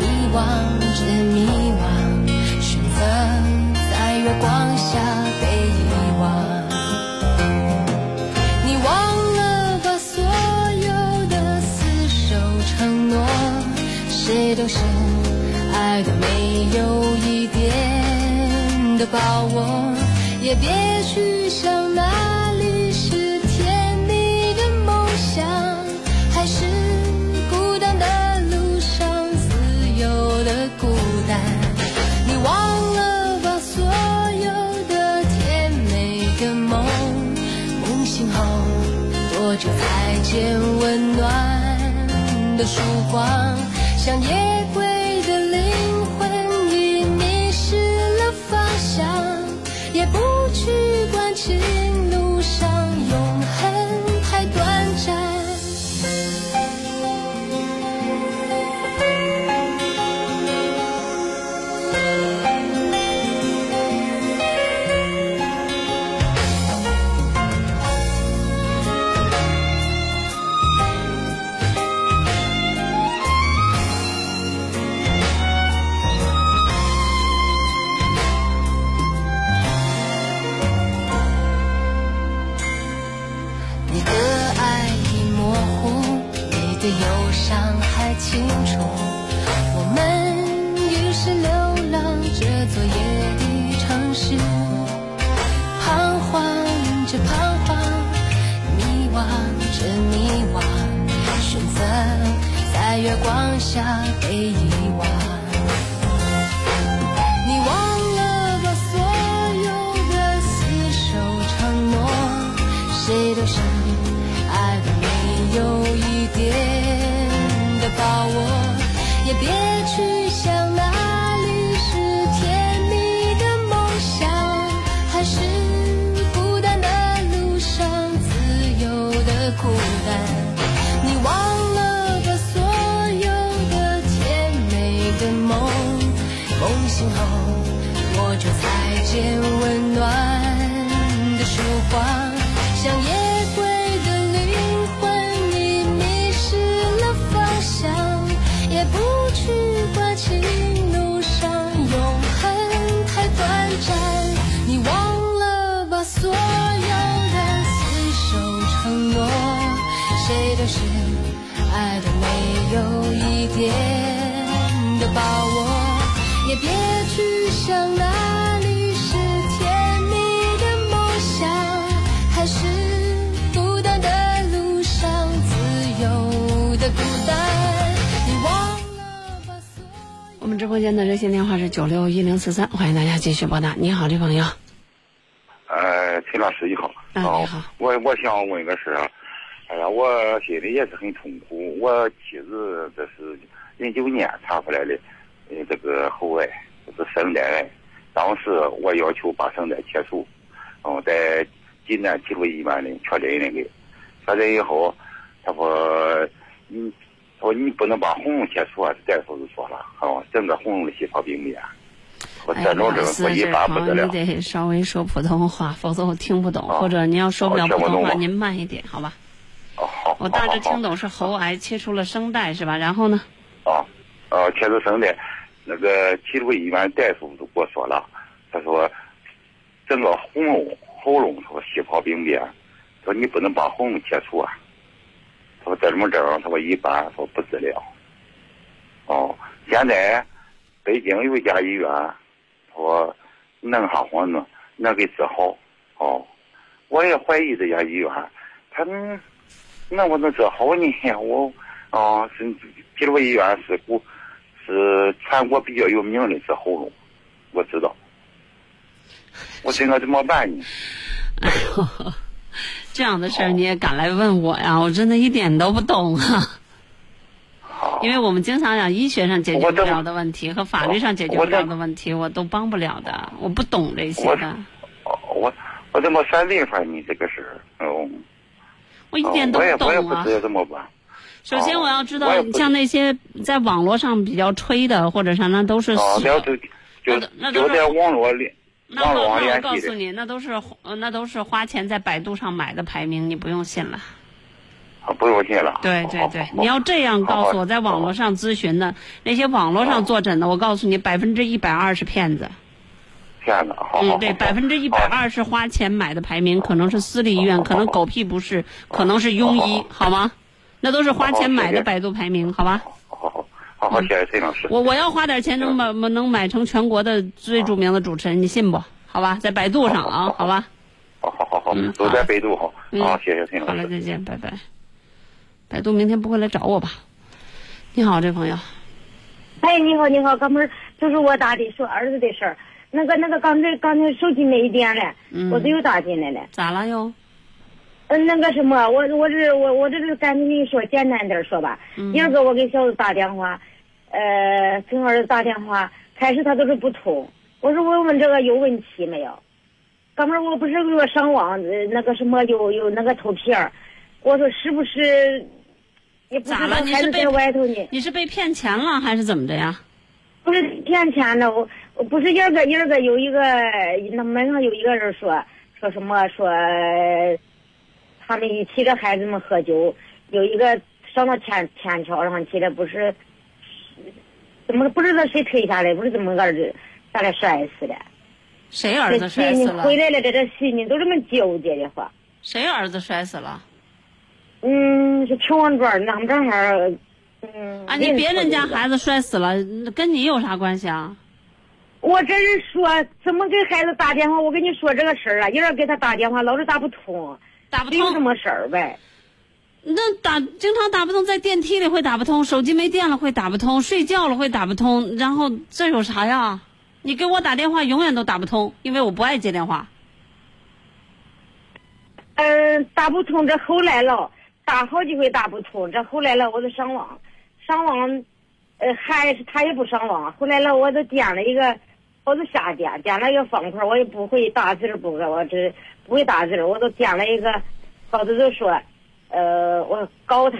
迷惘着迷惘选择在月光下被遗忘你忘了吧所有的厮守承诺谁都是爱的没有的把握，也别去想哪里是甜蜜的梦想，还是孤单的路上自由的孤单。你忘了吧，所有的甜美的梦，梦醒后多久才见温暖的曙光？像夜清楚。我们于是流浪这座夜的城市，彷徨着彷徨，迷惘着迷惘，选择在月光下被遗忘。们直播间的热线电话是九六一零四三，欢迎大家继续拨打。你好，这朋友。呃，秦老师你好。啊，你好。我我想问个事啊，哎呀，我心里也是很痛苦。我妻子这是零九年查出来的，呃，这个喉癌，就是声带癌。当时我要求把声带切除，哦，在济南齐鲁医院里确诊那个，确诊以后，他说，你，他说你不能把喉咙切除啊，大夫就说了，哦，整个红的细胞病变。我哎这种症我一发不得了。你得稍微说普通话，否则我听不懂。啊或者您要说不了普通话，您慢一点，好吧？哦，好。我大致听懂是喉癌切除了声带是吧？然后呢？啊，呃，切除声带，那个齐鲁医院大夫都跟我说了，他说整个喉咙喉咙说细胞病变，说你不能把喉咙切除啊，他说这种症他说一般说不治疗。哦，现在北京有一家医院，说弄下活呢，能给治好。哦，我也怀疑这家医院，他能不能治好呢？我啊，是齐鲁医院是国是全国比较有名的治喉咙，我知道。我这个怎么办呢？这样的事儿你也敢来问我呀？我真的一点都不懂啊。因为我们经常讲医学上解决不了的问题和法律上解决不了的问题，我都帮不了的，我不懂这些的。我我怎么算命法你？这个是，哦，我一点都不懂啊我也不知。道怎么办。首先我要知道像那些在网络上比较吹的或者啥，那都是那就就那都是在网络里那我那我。告诉你，那都是呃那都是花钱在百度上买的排名，你不用信了。啊，不用信了。对对对，你要这样告诉我，在网络上咨询的那些网络上坐诊的，我告诉你，百分之一百二是骗子。骗子，嗯，对，百分之一百二是花钱买的排名，可能是私立医院，可能狗屁不是，可能是庸医，好吗？那都是花钱买的百度排名，好吧？好好，谢谢崔老师。我我要花点钱能买能买成全国的最著名的主持人，你信不？好吧，在百度上啊，好吧。好好好好，嗯都在百度好。嗯好，谢谢崔老师好了，再见，拜拜。百度明天不会来找我吧？你好，这朋友。哎，你好，你好，哥们儿，就是我打的，说儿子的事儿。那个，那个，刚才刚才手机没电了，嗯我这又打进来了。咋了又？嗯，那个什么，我我这我我这是赶紧跟你说简单点儿说吧。嗯今儿个我给小子打电话，呃，跟儿子打电话，开始他都是不通。我说我问这个有问题没有？哥们儿，我不是我上网呃那个什么有有那个图片儿，我说是不是？咋了？你是被在外头呢。你是被骗钱了还是怎么的呀？不是骗钱的，我我不是一儿个一儿个有一个那门上有一个人说说什么说，他们一起的孩子们喝酒，有一个上到天天桥上去了，不是怎么不知道谁推下来，不是怎么个儿子下来摔死的。谁儿子摔死了？回来了，这这心里都这么纠结的话。谁儿子摔死了？嗯，是城王庄咱们这儿，嗯。啊，你别人家。孩子摔死了，跟你有啥关系啊？我这是说怎么给孩子打电话，我跟你说这个事儿啊，有人给他打电话老是打不通，打不通什么事儿呗？那打经常打不通，在电梯里会打不通，手机没电了会打不通，睡觉了会打不通，然后这有啥呀？你给我打电话永远都打不通，因为我不爱接电话。嗯，打不通，这后来了，打好几回打不通，这后来了，我就上网，上网，呃，还是他也不上网，后来了，我就点了一个，我就瞎点，点了一个方块，我也不会打字儿，不会，我这不会打字儿，我都点了一个，高子就说，呃，我告他，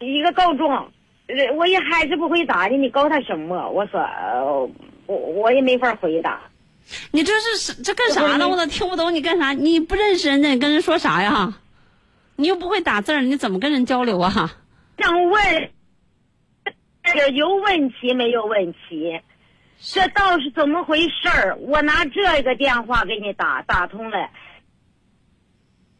一个告状，呃我也还是不会打的，你告他什么？我说，呃，我我也没法回答。你这是这干啥呢？我都听不懂你干啥？你不认识人家，你跟人说啥呀？你又不会打字儿，你怎么跟人交流啊？想问，这有问题没有问题？这到是怎么回事儿？我拿这个电话给你打，打通了。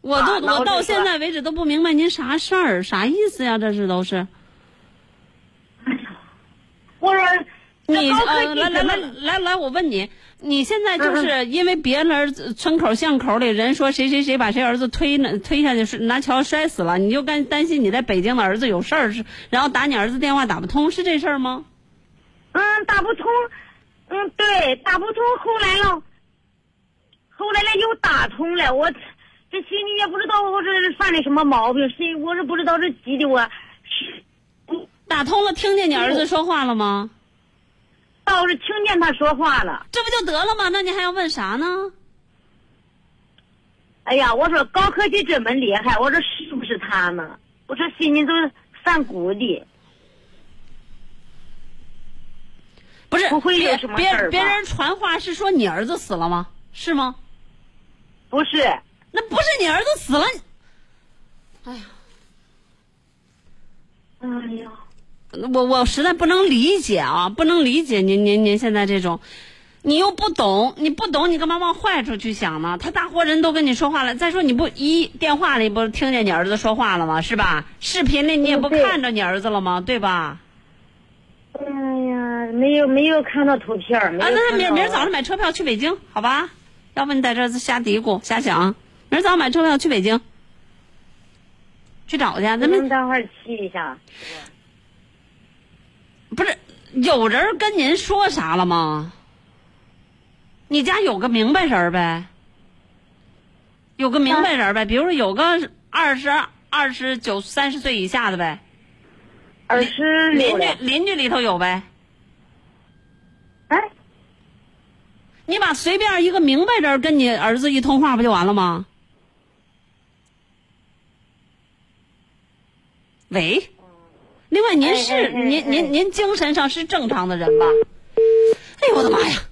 我都、啊我我到现在为止都不明白您啥事儿，啥意思呀？这是都是。我说你呃，来来来来来，我问你，你现在就嗯是因为别人儿村口巷口里人说谁谁谁把谁儿子推那推下去是拿桥摔死了，你就担担心你在北京的儿子有事儿是，然后打你儿子电话打不通，是这事儿吗？嗯，打不通，嗯，对，打不通。后来了，后来了又打通了。我这心里也不知道我这是犯的什么毛病，谁我是不知道这急的我，是打通了，听见你儿子说话了吗？倒是听见他说话了。这不就得了吗？那你还要问啥呢？哎呀，我说高科技这么厉害，我说是不是他呢？我这心里都犯鼓的。不是，不会有别别别人传话是说你儿子死了吗？是吗？不是，那不是你儿子死了，哎呀，哎呀，我我实在不能理解啊，不能理解您您您现在这种，你又不懂，你不懂，你干嘛往坏处去想呢？他大活人都跟你说话了，再说你不一电话里不听见你儿子说话了吗？是吧？视频里你也不看着你儿子了吗？对吧？哎呀，没有没有看到图片啊，那看到明明儿早上买车票去北京，好吧？要不你在这儿瞎嘀咕瞎想，明儿早上买车票去北京，去找去。咱咱们们待会儿去一下。不是有人跟您说啥了吗？你家有个明白人儿呗，有个明白人儿呗，比如说有个二十二十九、三十岁以下的呗，二十，邻居邻居里头有呗。哎，你把随便一个明白人跟你儿子一通话不就完了吗？喂，另外您是哎哎哎您您您精神上是正常的人吧？哎呦我的妈呀！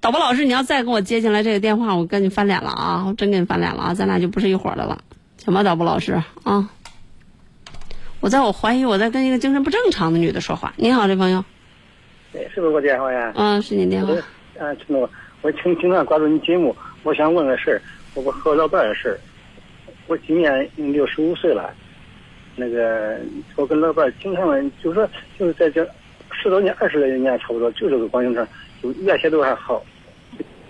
导播老师，你要再给我接进来这个电话，我跟你翻脸了啊！我真跟你翻脸了啊！咱俩就不是一伙儿的了，行吧，导播老师啊？我在我怀疑我在跟一个精神不正常的女的说话。你好，这朋友，哎，是不是我电话呀？嗯，是你电话。啊，陈总，我经经常关注你节目，我想问个事儿，我和我老伴儿的事儿。我今年六十五岁了，那个我跟老伴儿经常就是说就是在这十多年、二十来年差不多，就这个光景上，就原先都还好，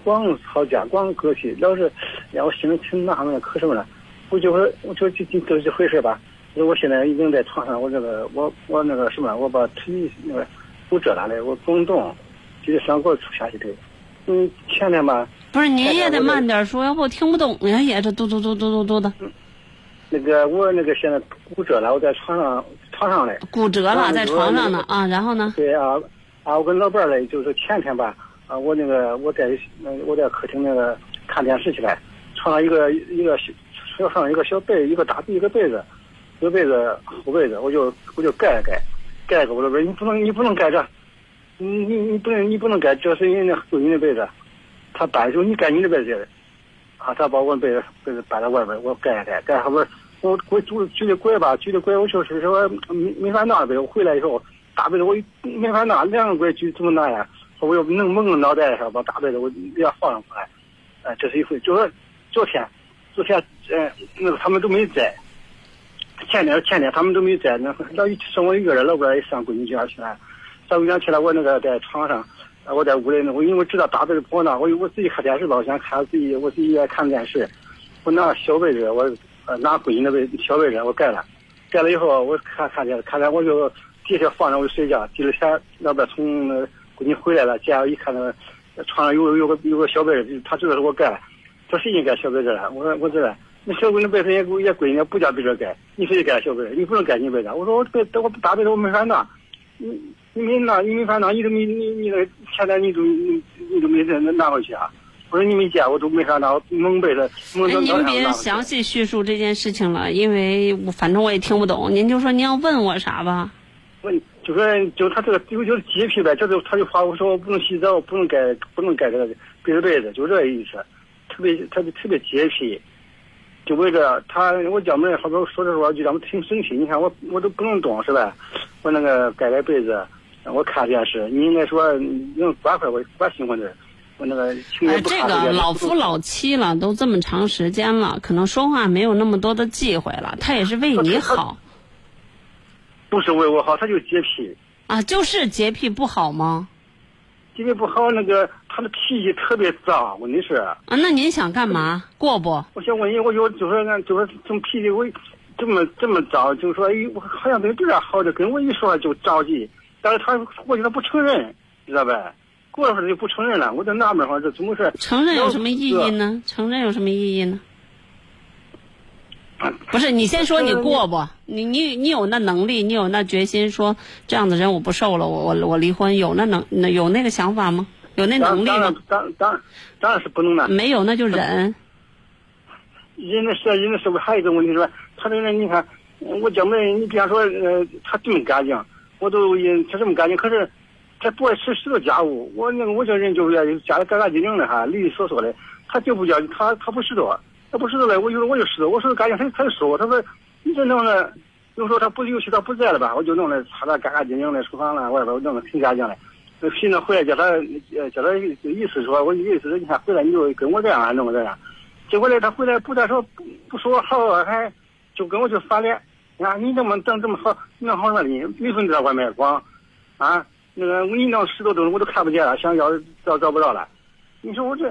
光吵架、光搁气，老是让我心里挺纳闷，可什么了？我就说，我就就就就这回事吧。我现在已经在床上，我这个我我那个什么，我把腿那个骨折了嘞，我不能动，就是上锅出下去的。嗯，前天吧。不是，您也得慢点说，要不我听不懂呀，也这嘟嘟嘟嘟嘟嘟的。那个我那个现在骨折了，我在床上床上嘞。骨折了，在床上呢啊，然后呢？对啊啊！我跟老伴儿嘞，就是前天吧啊，我那个我在那我在客厅那个看电视去了，床上一个一个小床上一个小被，一个大被一个被子，这个被子厚被子，我就我就盖了盖，盖个我老伴儿，你不能你不能盖这，你你你不能你不能盖，这是人家闺女的被子，他搬的时候你盖你的被子，啊，他把我被子被子搬到外边，我盖盖盖后边。我我举举的拐吧，举的拐，我就是说没没法拿呗。我回来以后，大被子我没法拿，两个拐举怎么拿呀？我要能蒙个脑袋上，把大被子我要放上来。哎，这是一回。就是昨天，昨天，呃，那个他们都没在。前天前天他们都没在，那老剩我一个人，老伴也上闺女家去了。上闺女家去了，我那个在床上，我在屋里，我因为我知道大被子不好拿，我我自己看电视老，想看自己，我自己也看电视，我拿小被子我。呃，拿闺女的被小被子我盖了，盖了以后我看看见，看见我就底下放着我就睡觉。第二天老伴从闺女回来了，见我一看那个床上有有个有个小被子，他知道是我盖了。这谁给盖小被子了？我说我这那小闺女被子也也归人家不叫被子盖，你非得盖小被子？你不能盖你被子。我说我被我大被子我没法拿，你你没拿你没法拿，你都没你你那现在你都你你都没拿拿回去啊？我说你没见，我都没啥拿，蒙被子。哎，您别详细叙述这件事情了，因为我反正我也听不懂。您就说您要问我啥吧。问就说就他这个就就是洁癖呗，这就他就发我说我不能洗澡，不能盖不能盖这个被子被子，就这意思。特别特别特别洁癖，就为这他我叫门好多说的时候就让我挺生气。你看我我都不能动是吧？我那个盖盖被子，我看电视，你应该说能管会我管新婚的。那个哎，这个老夫老妻了，都这么长时间了，可能说话没有那么多的忌讳了。他也是为你好，不是为我好，他就洁癖啊，就是洁癖不好吗？洁癖不好，那个他的脾气特别脏，问题是啊，那您想干嘛？过不？我想问你，我就就是俺就是这么脾气，我这么这么脏，就说哎，我好像对别人好的，跟我一说就着急，但是他过去他不承认，知道呗？过了会儿就不承认了，我就纳闷哈，这怎么回事？承认有什么意义呢？承认有什么意义呢？不是，你先说你过不？你你你有那能力，你有那决心，说这样的人我不受了，我我我离婚，有那能那有那个想法吗？有那能力吗？当当当然是不能的。没有那就忍。人的社人的社会还有一个问题是吧？他这个人你看，我姐妹，你比方说呃，他这么干净，我都他这么干净，可是。他不爱吃石头家务，我那个我这人就是家里干干净净的哈，利利索索的。他就不叫他他不石头，他不石头嘞，我有时我就石头，我说干净，他他就说，他说你这弄的，有时候他不尤其他不在了吧，我就弄的擦的干干净净的，厨房了外边弄的挺干净的。那现在回来叫他呃叫他意思说，我意思是你看回来你就跟我这样弄这样，结果呢他回来不再说不不说好，还就跟我就翻脸，你看你怎么整这么好弄好了你没分在外面光，啊。那个你弄石头东西我都看不见了，想要找找不着了。你说我这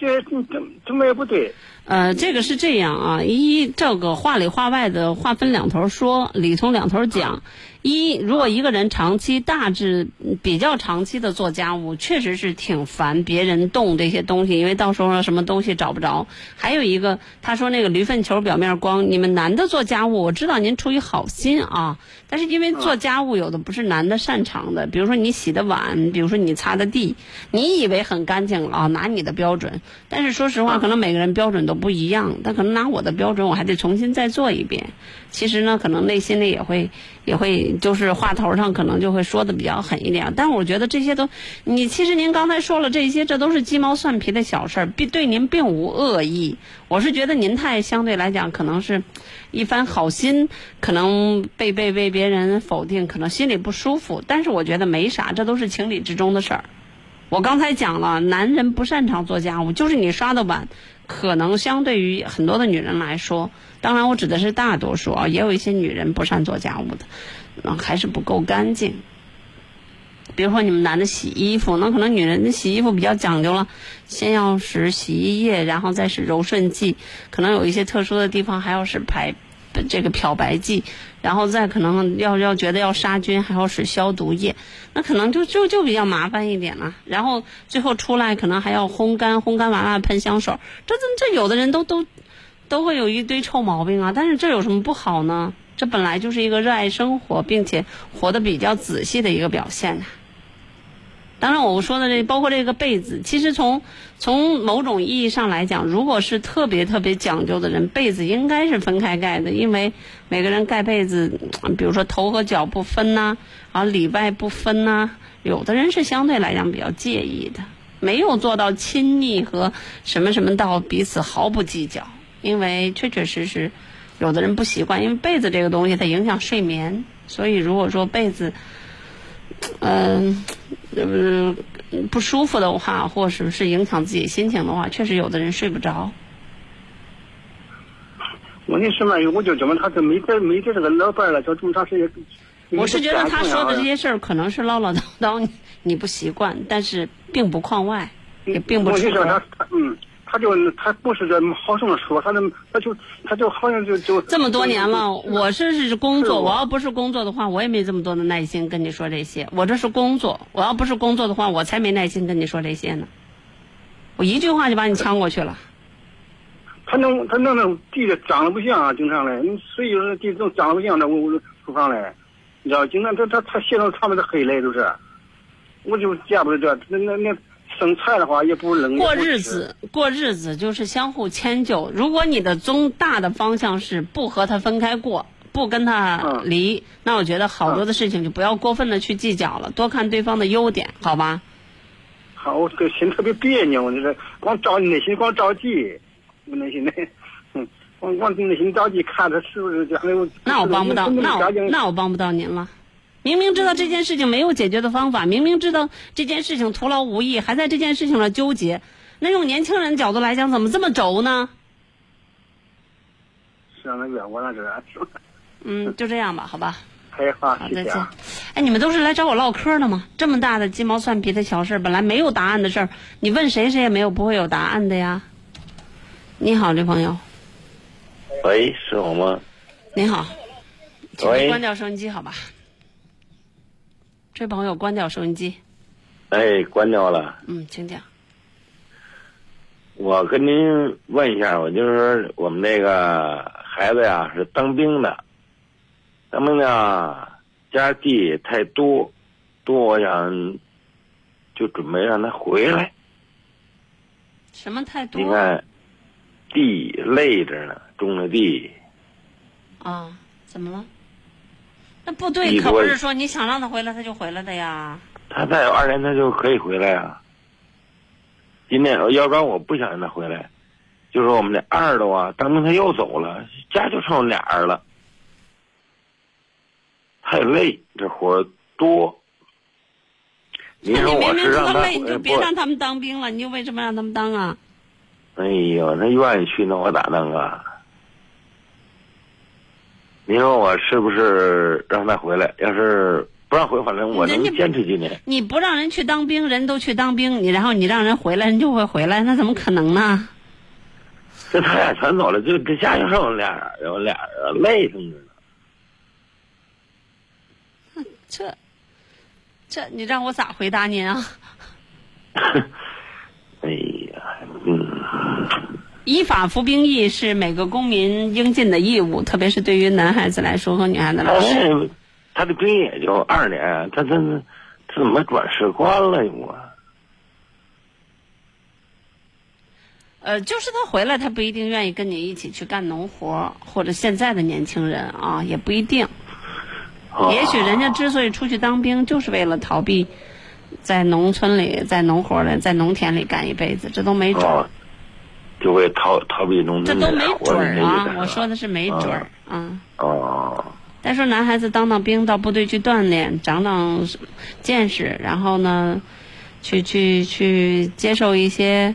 这这这么也不对？呃，这个是这样啊，一这个话里话外的话分两头说，里从两头讲。一，如果一个人长期大致比较长期的做家务，确实是挺烦别人动这些东西，因为到时候什么东西找不着。还有一个，他说那个驴粪球表面光，你们男的做家务，我知道您出于好心啊，但是因为做家务有的不是男的擅长的，比如说你洗的碗，比如说你擦的地，你以为很干净了啊，拿你的标准，但是说实话，可能每个人标准都不一样，但可能拿我的标准，我还得重新再做一遍。其实呢，可能内心里也会也会。就是话头上可能就会说的比较狠一点，但我觉得这些都，你其实您刚才说了这些，这都是鸡毛蒜皮的小事儿，并对您并无恶意。我是觉得您太相对来讲可能是，一番好心，可能被被被别人否定，可能心里不舒服。但是我觉得没啥，这都是情理之中的事儿。我刚才讲了，男人不擅长做家务，就是你刷的碗。可能相对于很多的女人来说，当然我指的是大多数啊，也有一些女人不善做家务的，那还是不够干净。比如说你们男的洗衣服，那可能女人的洗衣服比较讲究了，先要使洗衣液，然后再使柔顺剂，可能有一些特殊的地方还要使排这个漂白剂，然后再可能要要觉得要杀菌，还要使消毒液，那可能就就就比较麻烦一点了。然后最后出来可能还要烘干，烘干完了喷香水，这这这有的人都都都会有一堆臭毛病啊。但是这有什么不好呢？这本来就是一个热爱生活并且活得比较仔细的一个表现呐、当然，我说的这包括这个被子，其实从从某种意义上来讲，如果是特别特别讲究的人，被子应该是分开盖的，因为每个人盖被子，比如说头和脚不分呐、啊，里外不分呐、有的人是相对来讲比较介意的，没有做到亲昵和什么什么到彼此毫不计较，因为确确实实有的人不习惯，因为被子这个东西它影响睡眠，所以如果说被子。嗯，呃，不舒服的话，或者是影响自己心情的话，确实有的人睡不着。问题是嘛，我就觉得他是没这没这这个老伴了，就这么长时间。我是觉得他说的这些事儿可能是唠唠叨叨，你你不习惯，但是并不框外，也并不是他格。他嗯，他就他不是这好这么说，他就他就他就好像就就这么多年了，我是是工作，我我要不是工作的话，我也没这么多的耐心跟你说这些。我这是工作，我要不是工作的话，我才没耐心跟你说这些呢。我一句话就把你呛过去了。他弄他弄那地的长得不像啊，经常嘞，你水有那地都长得不像那我我厨房嘞，你知道，经常他他他卸到上面的黑嘞，就是，我就见不得这，那那那生菜的话也不能。过日子，过日子就是相互迁就。如果你的中大的方向是不和他分开过，不跟他离，那我觉得好多的事情就不要过分的去计较了，多看对方的优点，好吧？好，我这个心特别别扭，就是光着内心光着急，我内心的，嗯，光光内心着急，看他是不是将来我。那我帮不到，那我那我帮不到您了。明明知道这件事情没有解决的方法，明明知道这件事情徒劳无益，还在这件事情上纠结，那用年轻人角度来讲，怎么这么轴呢？是让他怨我那是，吧？嗯，就这样吧，好吧。好，再见。哎，你们都是来找我唠嗑的吗？这么大的鸡毛蒜皮的小事儿，本来没有答案的事儿，你问谁谁也没有不会有答案的呀。你好，这朋友，喂，是我吗？你好，请喂关掉收音机，好吧？这朋友关掉收音机，哎，关掉了。嗯，请讲。我跟您问一下，我就是说我们那个孩子呀是当兵的，当兵呢家地太多，多我想就准备让他回来。什么太多你看地累着呢，种了地，啊？怎么了？那部队可不是说你想让他回来他就回来的呀。他再有二年他就可以回来啊。今天要不然我不想让他回来，就说我们这二的啊，当兵他又走了，家就剩我俩人了，太累，这活儿多。你那说我你明明知是让他道累，你就？别让他们当兵了，你就为什么让他们当啊？哎呦，那愿意去，那我咋弄啊？你说我是不是让他回来？要是不让回，反正我能坚持几年。你不让人去当兵，人都去当兵，你然后你让人回来，人就会回来，那怎么可能呢？这他俩全走了，就 这家就剩我俩人，我俩人累着呢。这这你让我咋回答您啊？哎呀，嗯，依法服兵役是每个公民应尽的义务，特别是对于男孩子来说和女孩子来说。哎，他的兵役也就二年，他他他他怎么转士官了我？呃，就是他回来，他不一定愿意跟你一起去干农活，或者现在的年轻人啊，也不一定。哦也许人家之所以出去当兵，就是为了逃避在农村里、在农活里、在农田里干一辈子，这都没准，哦，就会逃逃避农村这都没准儿啊！我说的是没准儿啊。哦，再说男孩子当当兵，到部队去锻炼，长长见识，然后呢，去去去接受一些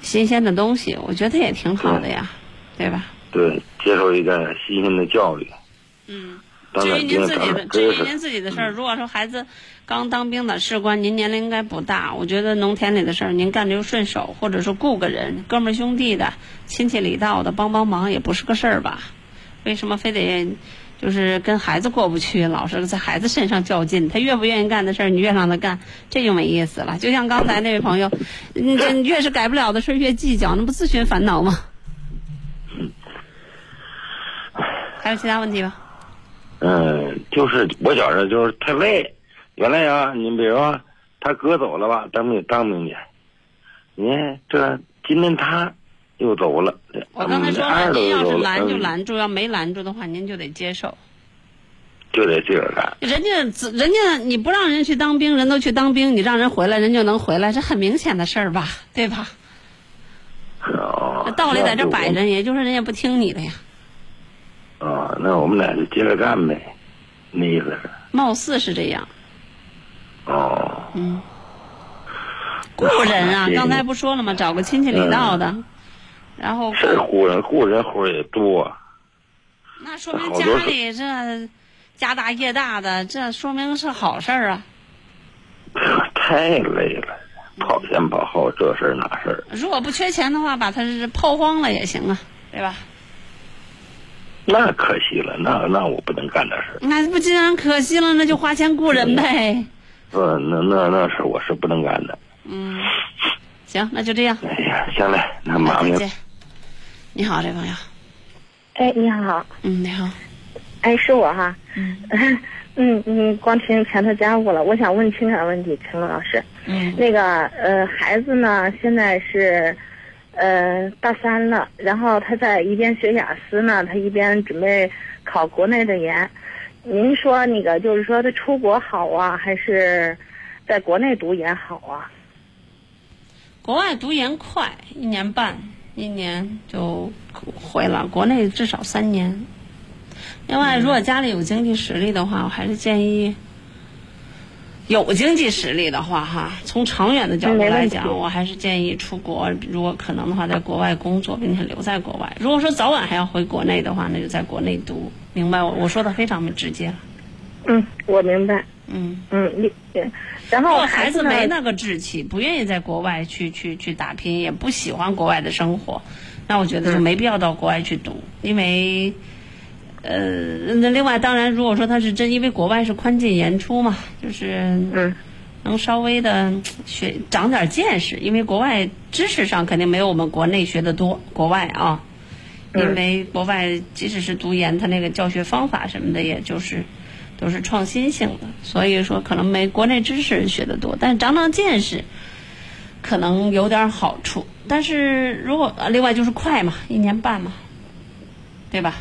新鲜的东西，我觉得也挺好的呀，对吧？对，接受一个新鲜的教育。嗯。至于您自己的，至于您自己的事儿，如果说孩子刚当兵的士官，您年龄应该不大，我觉得农田里的事儿您干着又顺手，或者说雇个人，哥们儿兄弟的，亲戚里道的帮帮忙也不是个事儿吧？为什么非得就是跟孩子过不去，老是在孩子身上较劲？他越不愿意干的事儿，你越让他干，这就没意思了。就像刚才那位朋友，你这越是改不了的事儿越计较，那不自寻烦恼吗？还有其他问题吗？嗯，就是我觉着就是太累。原来呀，你比如说他哥走了吧，当兵当兵去，你看这今天他又走了，我刚才说了，您要是拦就嗯拦住，要没拦住的话，您就得接受。就得自个儿干。人家人家你不让人去当兵，人都去当兵，你让人回来，人就能回来，这很明显的事儿吧，对吧？哦，道理在这摆那着，也就是人家不听你的呀。啊，那我们俩就接着干呗，那意思是。貌似是这样，哦，嗯。雇人啊，刚才不说了吗？找个亲戚里道的，然后是雇人，雇人活儿也多。那说明家里这家大业大的，这说明是好事儿啊。太累了，跑前跑后，这事儿那事儿。如果不缺钱的话，把它抛荒了也行啊，对吧？那可惜了，那那我不能干这事儿。那不既然可惜了，那就花钱雇人呗。呃，那那那事我是不能干的。嗯，行，那就这样。哎呀，行嘞，那麻烦再见。你好，这朋友。哎，你好。嗯，你好。哎，是我哈。嗯。嗯 嗯，光听前头家务了，我想问情感问题，陈龙老师。嗯。那个呃，孩子呢，现在是呃大三了，然后他在一边学雅思呢，他一边准备考国内的研。您说那个就是说他出国好啊，还是在国内读研好啊？国外读研快，一年半，一年就回了。国内至少三年。另外，如果家里有经济实力的话，我还是建议，有经济实力的话，哈，从长远的角度来讲，我还是建议出国。如果可能的话，在国外工作，并且留在国外。如果说早晚还要回国内的话，那就在国内读。明白我我说的非常直接了。嗯，我明白。嗯嗯，你对。然后如果孩子没那个志气，不愿意在国外去去去打拼，也不喜欢国外的生活，那我觉得就没必要到国外去读，因为。呃，那另外当然，如果说他是真因为国外是宽进严出嘛，就是嗯，能稍微的学长点见识，因为国外知识上肯定没有我们国内学的多，国外啊，因为国外即使是读研，他那个教学方法什么的，也就是都是创新性的，所以说可能没国内知识学的多，但是长长见识可能有点好处。但是如果呃另外就是快嘛，一年半嘛，对吧？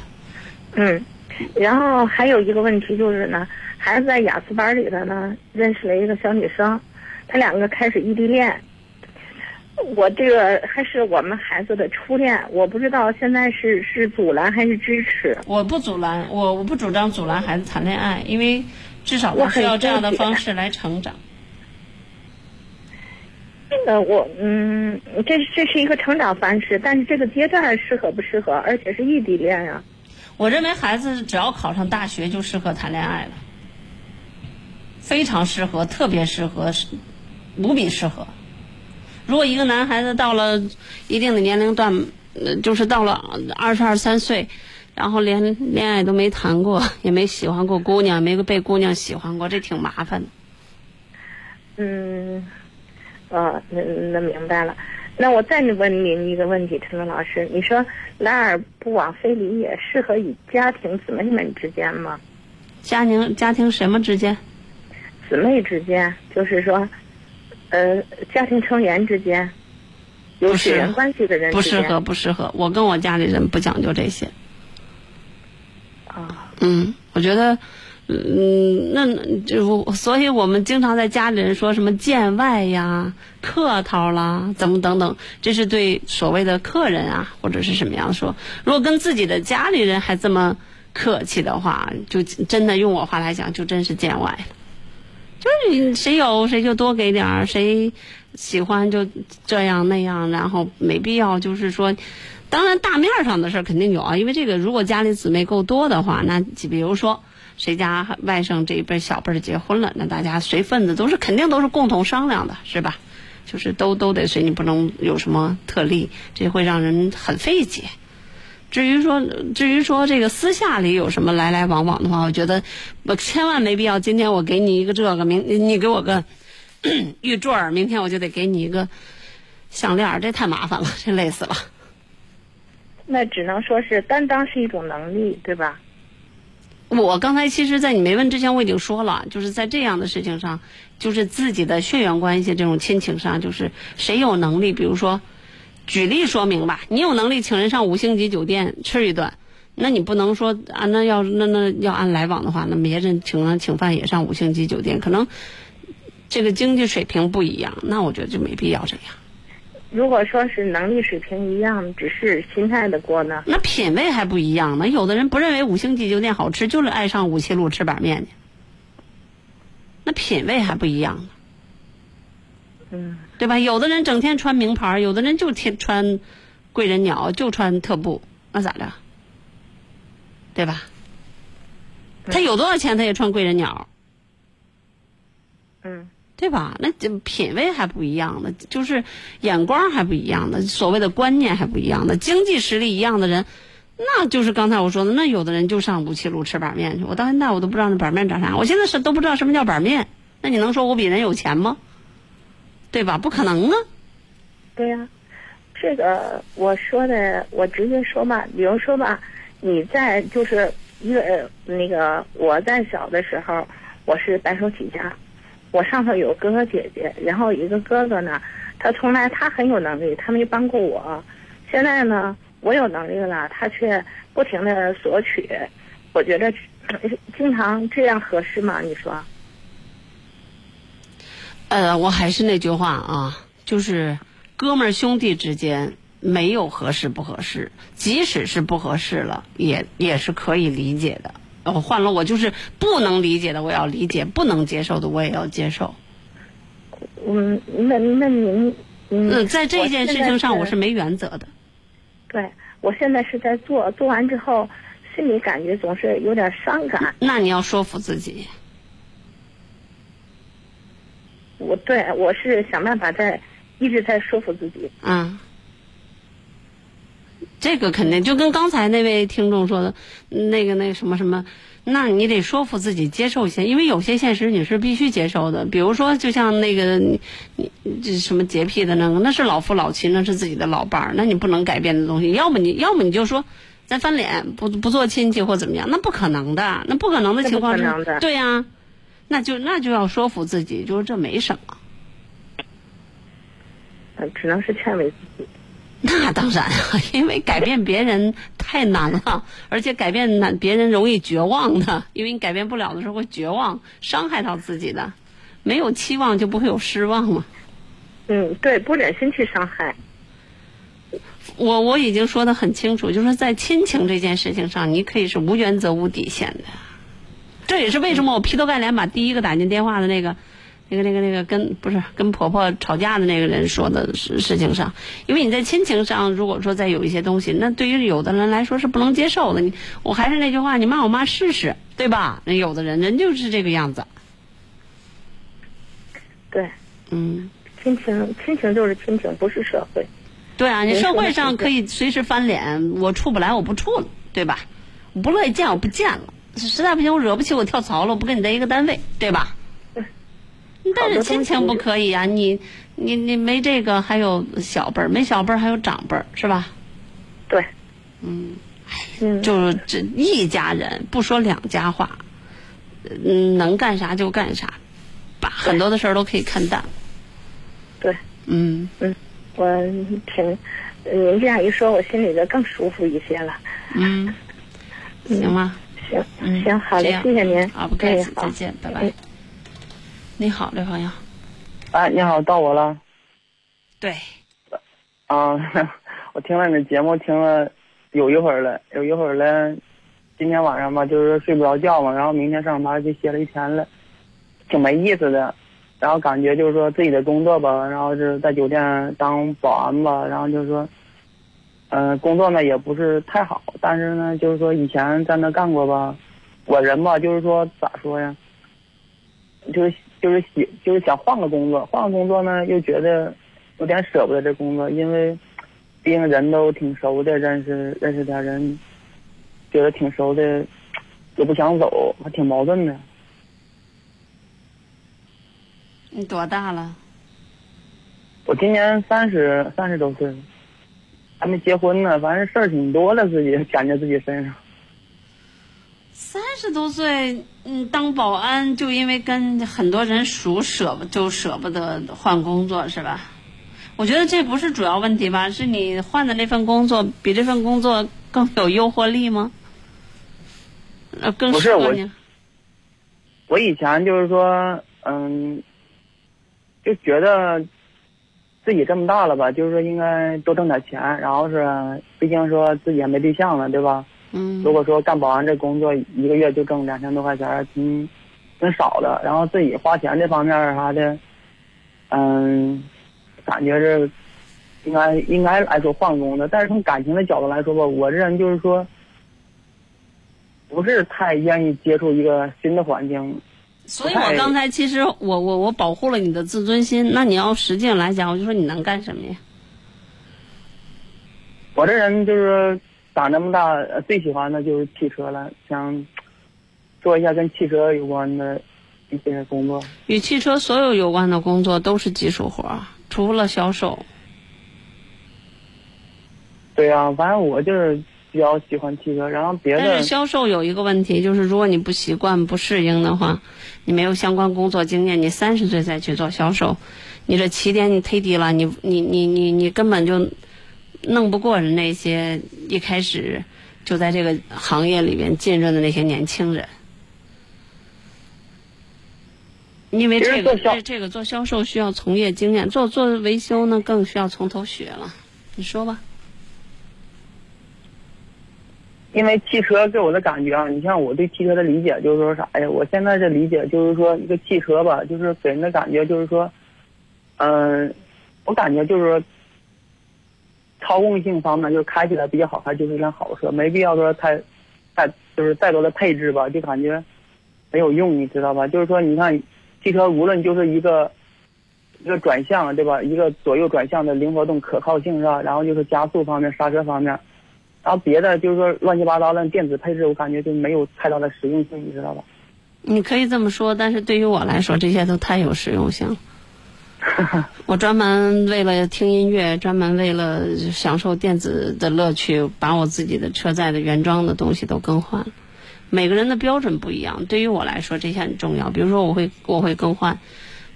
嗯，然后还有一个问题就是呢，孩子在雅思班里头呢认识了一个小女生，他两个开始异地恋。我这个还是我们孩子的初恋，我不知道现在是是阻拦还是支持。我不阻拦，我我不主张阻拦孩子谈恋爱，因为至少我需要这样的方式来成长。呃，我嗯，这这是一个成长方式，但是这个阶段适合不适合，而且是异地恋呀、我认为孩子只要考上大学就适合谈恋爱了，非常适合，特别适合，无比适合。如果一个男孩子到了一定的年龄段，呃，就是到了二十二三岁，然后连恋爱都没谈过，也没喜欢过姑娘，没被姑娘喜欢过，这挺麻烦的。嗯，哦，那那明白了。那我再问您一个问题，陈龙老师，你说来而不往非礼也适合与家庭姊妹们之间吗？家庭家庭什么之间？姊妹之间，就是说，呃，家庭成员之间，有血缘关系的人不适合，不适合。我跟我家里人不讲究这些。啊。嗯，我觉得，嗯，那就所以我们经常在家里人说什么见外呀、客套啦，怎么等等，这是对所谓的客人啊，或者是什么样说。如果跟自己的家里人还这么客气的话，就真的用我话来讲，就真是见外了。就是谁有谁就多给点儿，谁喜欢就这样那样，然后没必要就是说，当然大面上的事儿肯定有啊，因为这个如果家里姊妹够多的话，那比如说谁家外甥这一辈小辈儿结婚了，那大家随份子都是肯定都是共同商量的，是吧？就是都都得随，你不能有什么特例，这会让人很费解。至于说，至于说这个私下里有什么来来往往的话，我觉得我千万没必要。今天我给你一个这个，明你给我个玉坠儿，明天我就得给你一个项链儿，这太麻烦了，这累死了。那只能说是担当是一种能力，对吧？我刚才其实，在你没问之前，我已经说了，就是在这样的事情上，就是自己的血缘关系这种亲情上，就是谁有能力，比如说。举例说明吧，你有能力请人上五星级酒店吃一顿，那你不能说啊？那要那那要按来往的话，那别人请了请饭也上五星级酒店，可能这个经济水平不一样，那我觉得就没必要这样。如果说是能力水平一样，只是心态的过呢？那品味还不一样呢。有的人不认为五星级酒店好吃，就是爱上五七路吃板面去，那品味还不一样呢。嗯。对吧？有的人整天穿名牌，有的人就天穿贵人鸟，就穿特步，那咋的？对吧？他有多少钱，他也穿贵人鸟。嗯。对吧？那这品味还不一样的，就是眼光还不一样的，所谓的观念还不一样的，经济实力一样的人，那就是刚才我说的，那有的人就上五七路吃板面去。我到现在我都不知道那板面长啥，我现在是都不知道什么叫板面。那你能说我比人有钱吗？对吧？不可能啊！对呀，这个我说的，我直接说嘛。比如说吧，你在就是一个那个我在小的时候，我是白手起家，我上头有哥哥姐姐，然后一个哥哥呢，他从来他很有能力，他没帮过我。现在呢，我有能力了，他却不停的索取，我觉得 经常这样合适吗？你说？呃，我还是那句话啊，就是哥们儿兄弟之间没有合适不合适，即使是不合适了，也也是可以理解的。我换了，我就是不能理解的，我要理解；不能接受的，我也要接受。嗯，那那您嗯，在这件事情上，我是没原则的。对，我现在是在做，做完之后，心里感觉总是有点伤感。那你要说服自己。我对我是想办法在一直在说服自己。嗯，这个肯定就跟刚才那位听众说的，那个那什么什么，那你得说服自己接受一些，因为有些现实你是必须接受的。比如说，就像那个你你这什么洁癖的那个，那是老夫老妻，那是自己的老伴儿，那你不能改变的东西。要么你要么你就说咱翻脸，不不做亲戚或怎么样，那不可能的，那不可能的情况是，对呀。那就那就要说服自己，就是这没什么。嗯，只能是劝慰自己。那当然啊，因为改变别人太难了，而且改变难别人容易绝望的，因为你改变不了的时候会绝望，伤害到自己的。没有期望就不会有失望嘛。嗯，对，不忍心去伤害。我我已经说的很清楚，就是在亲情这件事情上，你可以是无原则、无底线的。这也是为什么我劈头盖脸把第一个打进电话的那个、那个、那个、那个跟不是跟婆婆吵架的那个人说的事事情上，因为你在亲情上，如果说再有一些东西，那对于有的人来说是不能接受的。你我还是那句话，你骂我妈试试，对吧？那有的人人就是这个样子。对，嗯，亲情亲情就是亲情，不是社会。对啊，你社会上可以随时翻脸，我处不来我不处了，对吧？我不乐意见我不见了。实在不行，我惹不起，我跳槽了，我不跟你在一个单位，对吧？但是亲情不可以啊！你你你没这个，还有小辈儿，没小辈儿还有长辈儿，是吧？对，嗯，就是这一家人，不说两家话，嗯，能干啥就干啥，把很多的事儿都可以看淡。对，嗯嗯，我挺您这样一说，我心里就更舒服一些了。嗯，行吗？行嗯行，好嘞，谢谢您。啊，不客气，再见，拜拜。你好，刘朋友。哎，你好，到我了。对。啊，我听了你的节目，听了有一会儿了，有一会儿了。今天晚上吧，就是睡不着觉嘛，然后明天上班就歇了一天了，挺没意思的。然后感觉就是说自己的工作吧，然后是在酒店当保安吧，然后就是说，嗯、工作呢也不是太好，但是呢，就是说以前在那干过吧，我人吧，就是说咋说呀，就是就是喜就是想换个工作，换个工作呢又觉得有点舍不得这工作，因为毕竟人都挺熟的，认识认识点人，觉得挺熟的，又不想走，还挺矛盾的。你多大了？我今年三十三十多岁了，还没结婚呢，反正事儿挺多的，自己感觉自己身上。三十多岁，嗯，当保安就因为跟很多人熟，舍不就舍不得换工作是吧？我觉得这不是主要问题吧？是你换的那份工作比这份工作更有诱惑力吗？呃，更适合你？我以前就是说，嗯，就觉得自己这么大了吧，就是说应该多挣点钱，然后是，毕竟说自己还没对象呢，对吧？嗯。如果说干保安这工作一个月就挣两千多块钱，挺挺少的。然后自己花钱这方面啥的，嗯，感觉是应该应该来说换工作。但是从感情的角度来说吧，我这人就是说，不是太愿意接触一个新的环境。所以我刚才其实我我我保护了你的自尊心，那你要实际上来讲，我就说你能干什么呀？我这人就是长这么大呃最喜欢的就是汽车了，想做一下跟汽车有关的一些工作。与汽车所有有关的工作都是技术活，除了销售。对呀、反正我就是比较喜欢汽车，然后别的但的是销售有一个问题，就是如果你不习惯、不适应的话，你没有相关工作经验，你三十岁再去做销售，你这起点你忒低了，你你你你你根本就弄不过人那些一开始就在这个行业里面浸润的那些年轻人。因为这个这这个做销售需要从业经验，做做维修呢更需要从头学了。你说吧。因为汽车给我的感觉啊，你像我对汽车的理解就是说啥呀？我现在的理解就是说，一个汽车吧，就是给人的感觉就是说，嗯、我感觉就是说，操控性方面就是开起来比较好开，就是一辆好车，没必要说太，太就是再多的配置吧，就感觉没有用，你知道吧？就是说，你看汽车无论就是一个一个转向对吧？一个左右转向的灵活动、可靠性是吧？然后就是加速方面、刹车方面。然后别的就是说乱七八糟的电子配置，我感觉就没有太大的实用性，你知道吧？你可以这么说，但是对于我来说，这些都太有实用性了。我专门为了听音乐，专门为了享受电子的乐趣，把我自己的车载的原装的东西都更换了。每个人的标准不一样，对于我来说这些很重要。比如说，我会我会更换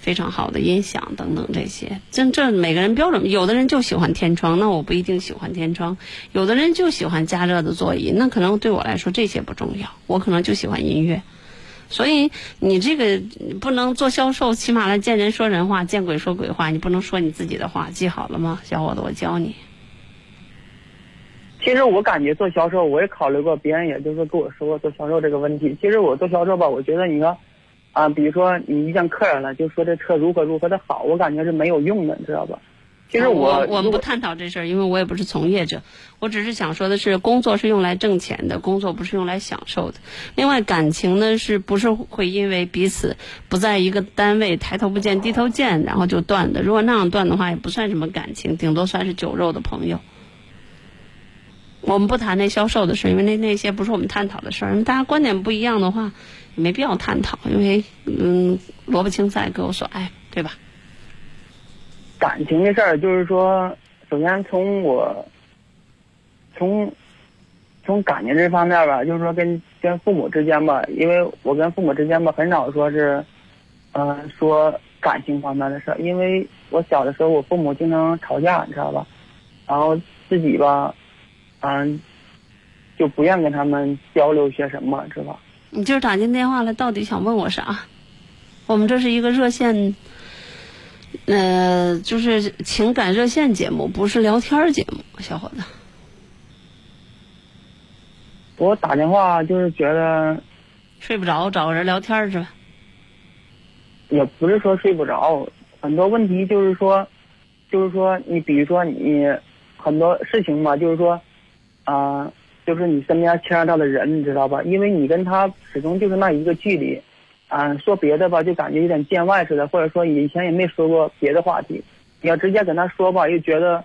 非常好的音响等等这些。这这每个人标准，有的人就喜欢天窗，那我不一定喜欢天窗；有的人就喜欢加热的座椅，那可能对我来说这些不重要，我可能就喜欢音乐。所以你这个不能做销售，起码来见人说人话，见鬼说鬼话，你不能说你自己的话，记好了吗，小伙子？我教你。其实我感觉做销售，我也考虑过，别人也就是跟我说做销售这个问题。其实我做销售吧，我觉得你说，啊，比如说你遇见客人了，就说这车如何如何的好，我感觉是没有用的，你知道吧？其实我我们不探讨这事儿，因为我也不是从业者，我只是想说的是，工作是用来挣钱的，工作不是用来享受的。另外，感情呢是不是会因为彼此不在一个单位，抬头不见低头见，然后就断的？如果那样断的话，也不算什么感情，顶多算是酒肉的朋友。我们不谈那销售的事，因为那那些不是我们探讨的事儿。大家观点不一样的话，也没必要探讨，因为嗯，萝卜青菜各有所爱，对吧？感情的事儿，就是说，首先从我，从从感情这方面吧，就是说跟跟父母之间吧，因为我跟父母之间吧，很少说是，呃，说感情方面的事儿，因为我小的时候，我父母经常吵架，你知道吧？然后自己吧，嗯，就不愿跟他们交流些什么，知道吧？你今儿打进电话来，到底想问我啥？我们这是一个热线，呃，就是情感热线节目，不是聊天儿节目，小伙子。我打电话就是觉得睡不着，找个人聊天儿是吧？也不是说睡不着，很多问题就是说，就是说你比如说你很多事情吧，就是说，啊、就是你身边牵扯到的人，你知道吧？因为你跟他始终就是那一个距离，啊、说别的吧，就感觉有点见外似的，或者说以前也没说过别的话题，你要直接跟他说吧，又觉得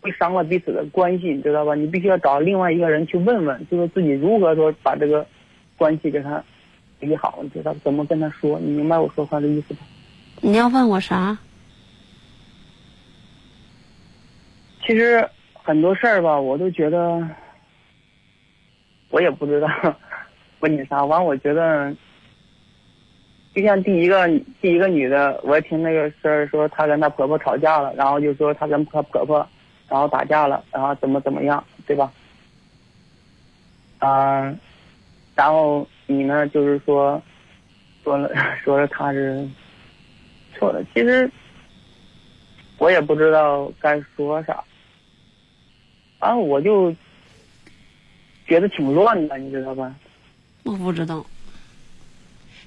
会伤了彼此的关系，你知道吧？你必须要找另外一个人去问问，就是自己如何说把这个关系给他理好，你知道怎么跟他说？你明白我说话的意思吧？你要问我啥？其实很多事儿吧，我都觉得我也不知道问你啥。完，我觉得就像第一个第一个女的，我也听那个事儿说，她跟她婆婆吵架了，然后就说她跟她婆婆然后打架了，然后怎么怎么样，对吧？啊、然后你呢，就是说说了说了她是错的，其实我也不知道该说啥。啊，我就觉得挺乱的，你知道吧？我不知道。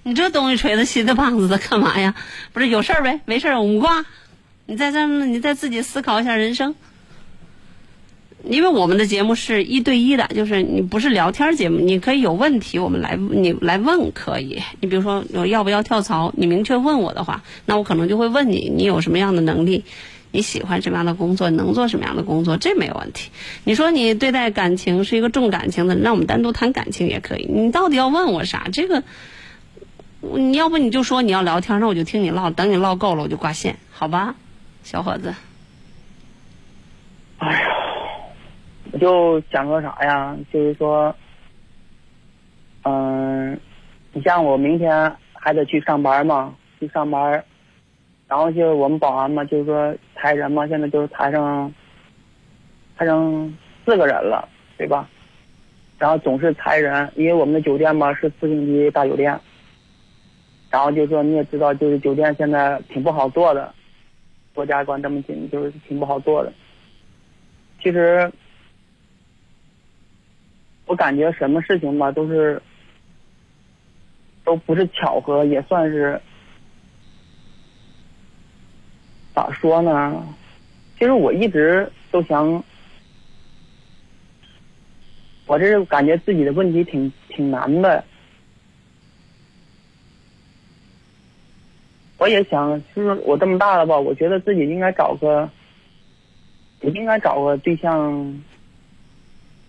你这东西吹的稀的棒子的干嘛呀？不是有事儿呗？没事儿我们挂。你再这儿，你再自己思考一下人生。因为我们的节目是一对一的，就是你不是聊天节目，你可以有问题我们来你来问可以。你比如说我要不要跳槽，你明确问我的话，那我可能就会问你，你有什么样的能力，你喜欢什么样的工作，能做什么样的工作，这没有问题。你说你对待感情是一个重感情的，那我们单独谈感情也可以。你到底要问我啥？这个，你要不你就说你要聊天，那我就听你唠，等你唠够了我就挂线，好吧，小伙子。哎呀我就想说啥呀？就是说，嗯，你像我明天还得去上班嘛，去上班，然后就是我们保安嘛，就是说裁人嘛，现在就是裁上，裁上四个人了，对吧？然后总是裁人，因为我们的酒店嘛是四星级大酒店，然后就说你也知道，就是酒店现在挺不好做的，国家管这么紧，就是挺不好做的。其实。我感觉什么事情吧，都是都不是巧合，也算是咋说呢？其实我一直都想，我这感觉自己的问题挺挺难的。我也想，就是我这么大了吧，我觉得自己应该找个，也应该找个对象。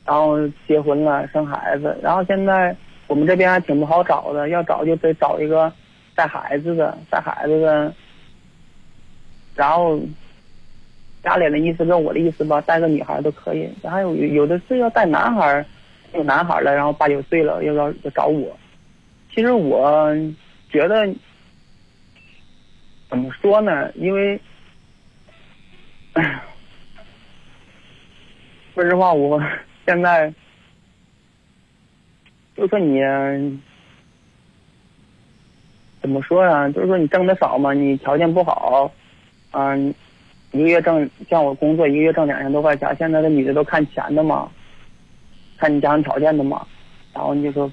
然后结婚了，生孩子，然后现在我们这边还挺不好找的，要找就得找一个带孩子的，带孩子的。然后家里的意思跟我的意思吧，带个女孩都可以。还有有的是要带男孩，有男孩了，然后八九岁了，又要要找我。其实我觉得怎么说呢？因为，说实话，我。现在就说你怎么说呀？就是说你挣的少嘛，你条件不好，嗯，一个月挣像我工作一个月挣两千多块钱，现在的女的都看钱的嘛，看你家庭条件的嘛，然后你就说，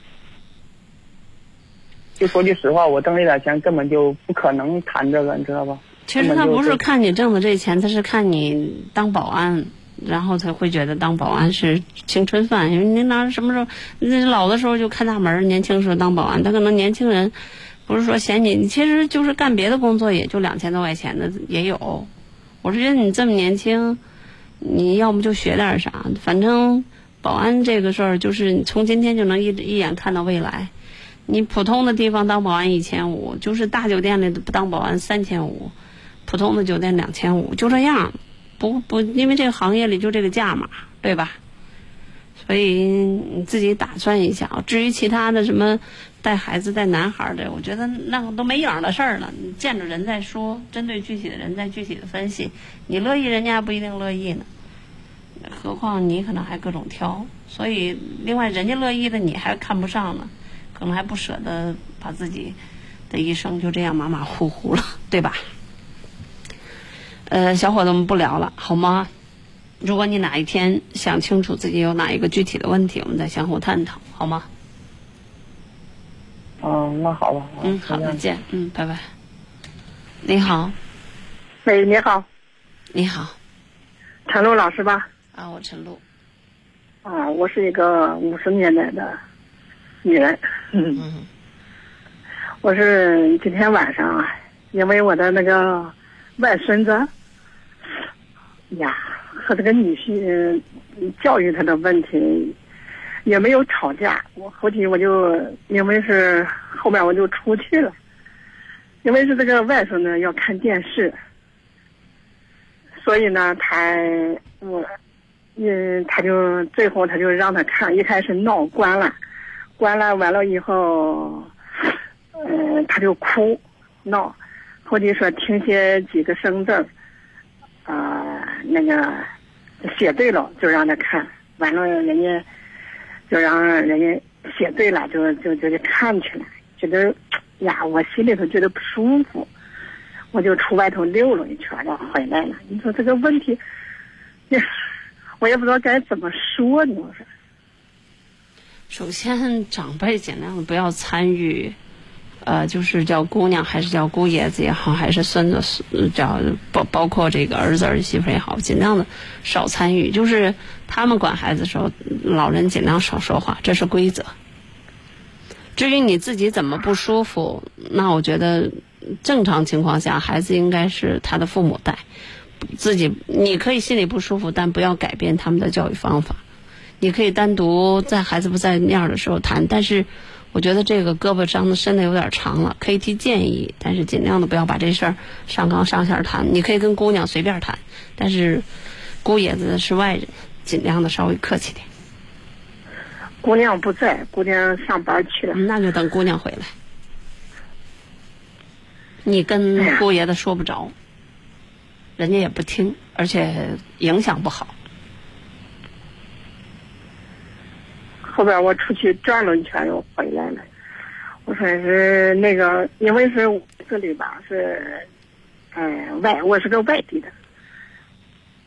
就说句实话，我挣这点钱根本就不可能谈这个，你知道吧？其实他不是看你挣的这钱，他是看你当保安。然后才会觉得当保安是青春饭，因为你哪什么时候，那老的时候就看大门，年轻时候当保安，他可能年轻人不是说嫌你，你其实就是干别的工作也就两千多块钱的也有。我是觉得你这么年轻，你要么就学点啥，反正保安这个事儿就是你从今天就能一一眼看到未来。你普通的地方当保安一千五，就是大酒店里不当保安三千五，普通的酒店两千五，就这样。不不，因为这个行业里就这个价嘛，对吧？所以你自己打算一下。至于其他的什么带孩子、带男孩的，我觉得那个都没影的事儿了。你见着人再说，针对具体的人再具体的分析。你乐意，人家不一定乐意呢。何况你可能还各种挑，所以另外人家乐意的你还看不上呢，可能还不舍得把自己的一生就这样马马虎虎了，对吧？呃，小伙子们不聊了，好吗？如果你哪一天想清楚自己有哪一个具体的问题，我们再相互探讨，好吗？嗯，嗯，那好吧。嗯，好，再见。嗯，拜拜。你好，喂，你好，你好，陈露老师吧？啊，我陈露。啊，我是一个五十年代的女人。嗯。我是今天晚上啊，因为我的那个外孙子呀和这个女婿教育他的问题也没有吵架，我后期我就因为是后面我就出去了，因为是这个外甥呢要看电视，所以呢他我嗯他就最后他就让他看，一开始闹关了，关了完了以后。嗯，他就哭闹，后期说听写几个生字，啊，那个写对了就让他看，完了人家就让人家写对了，就就就去看去了，觉得呀，我心里头觉得不舒服，我就出外头溜了一圈，就回来了。你说这个问题，我也不知道该怎么说呢。我说，首先长辈尽量不要参与。呃，就是叫姑娘还是叫姑爷子也好，还是孙子叫包包括这个儿子儿媳妇也好，尽量的少参与。就是他们管孩子的时候，老人尽量少说话，这是规则。至于你自己怎么不舒服，那我觉得正常情况下，孩子应该是他的父母带。自己你可以心里不舒服，但不要改变他们的教育方法。你可以单独在孩子不在面的时候谈，但是。我觉得这个胳膊伤的伸的有点长了，可以提建议，但是尽量的不要把这事儿上纲上线谈。你可以跟姑娘随便谈，但是姑爷子是外人，尽量的稍微客气点。姑娘不在，姑娘上班去了。那就等姑娘回来。你跟姑爷子说不着，人家也不听，而且影响不好。后边我出去转了一圈又回来了，我说是那个，因为是这里吧是，嗯外我是个外地的，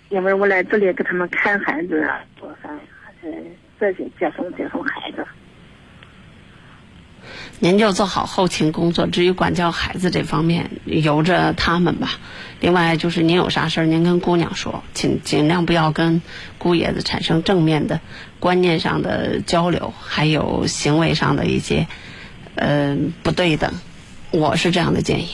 因为我来这里给他们看孩子啊，做饭还是这些接送接送孩子。您就做好后勤工作，至于管教孩子这方面，由着他们吧。另外就是您有啥事儿，您跟姑娘说，尽尽量不要跟姑爷子产生正面的观念上的交流，还有行为上的一些呃不对等。我是这样的建议。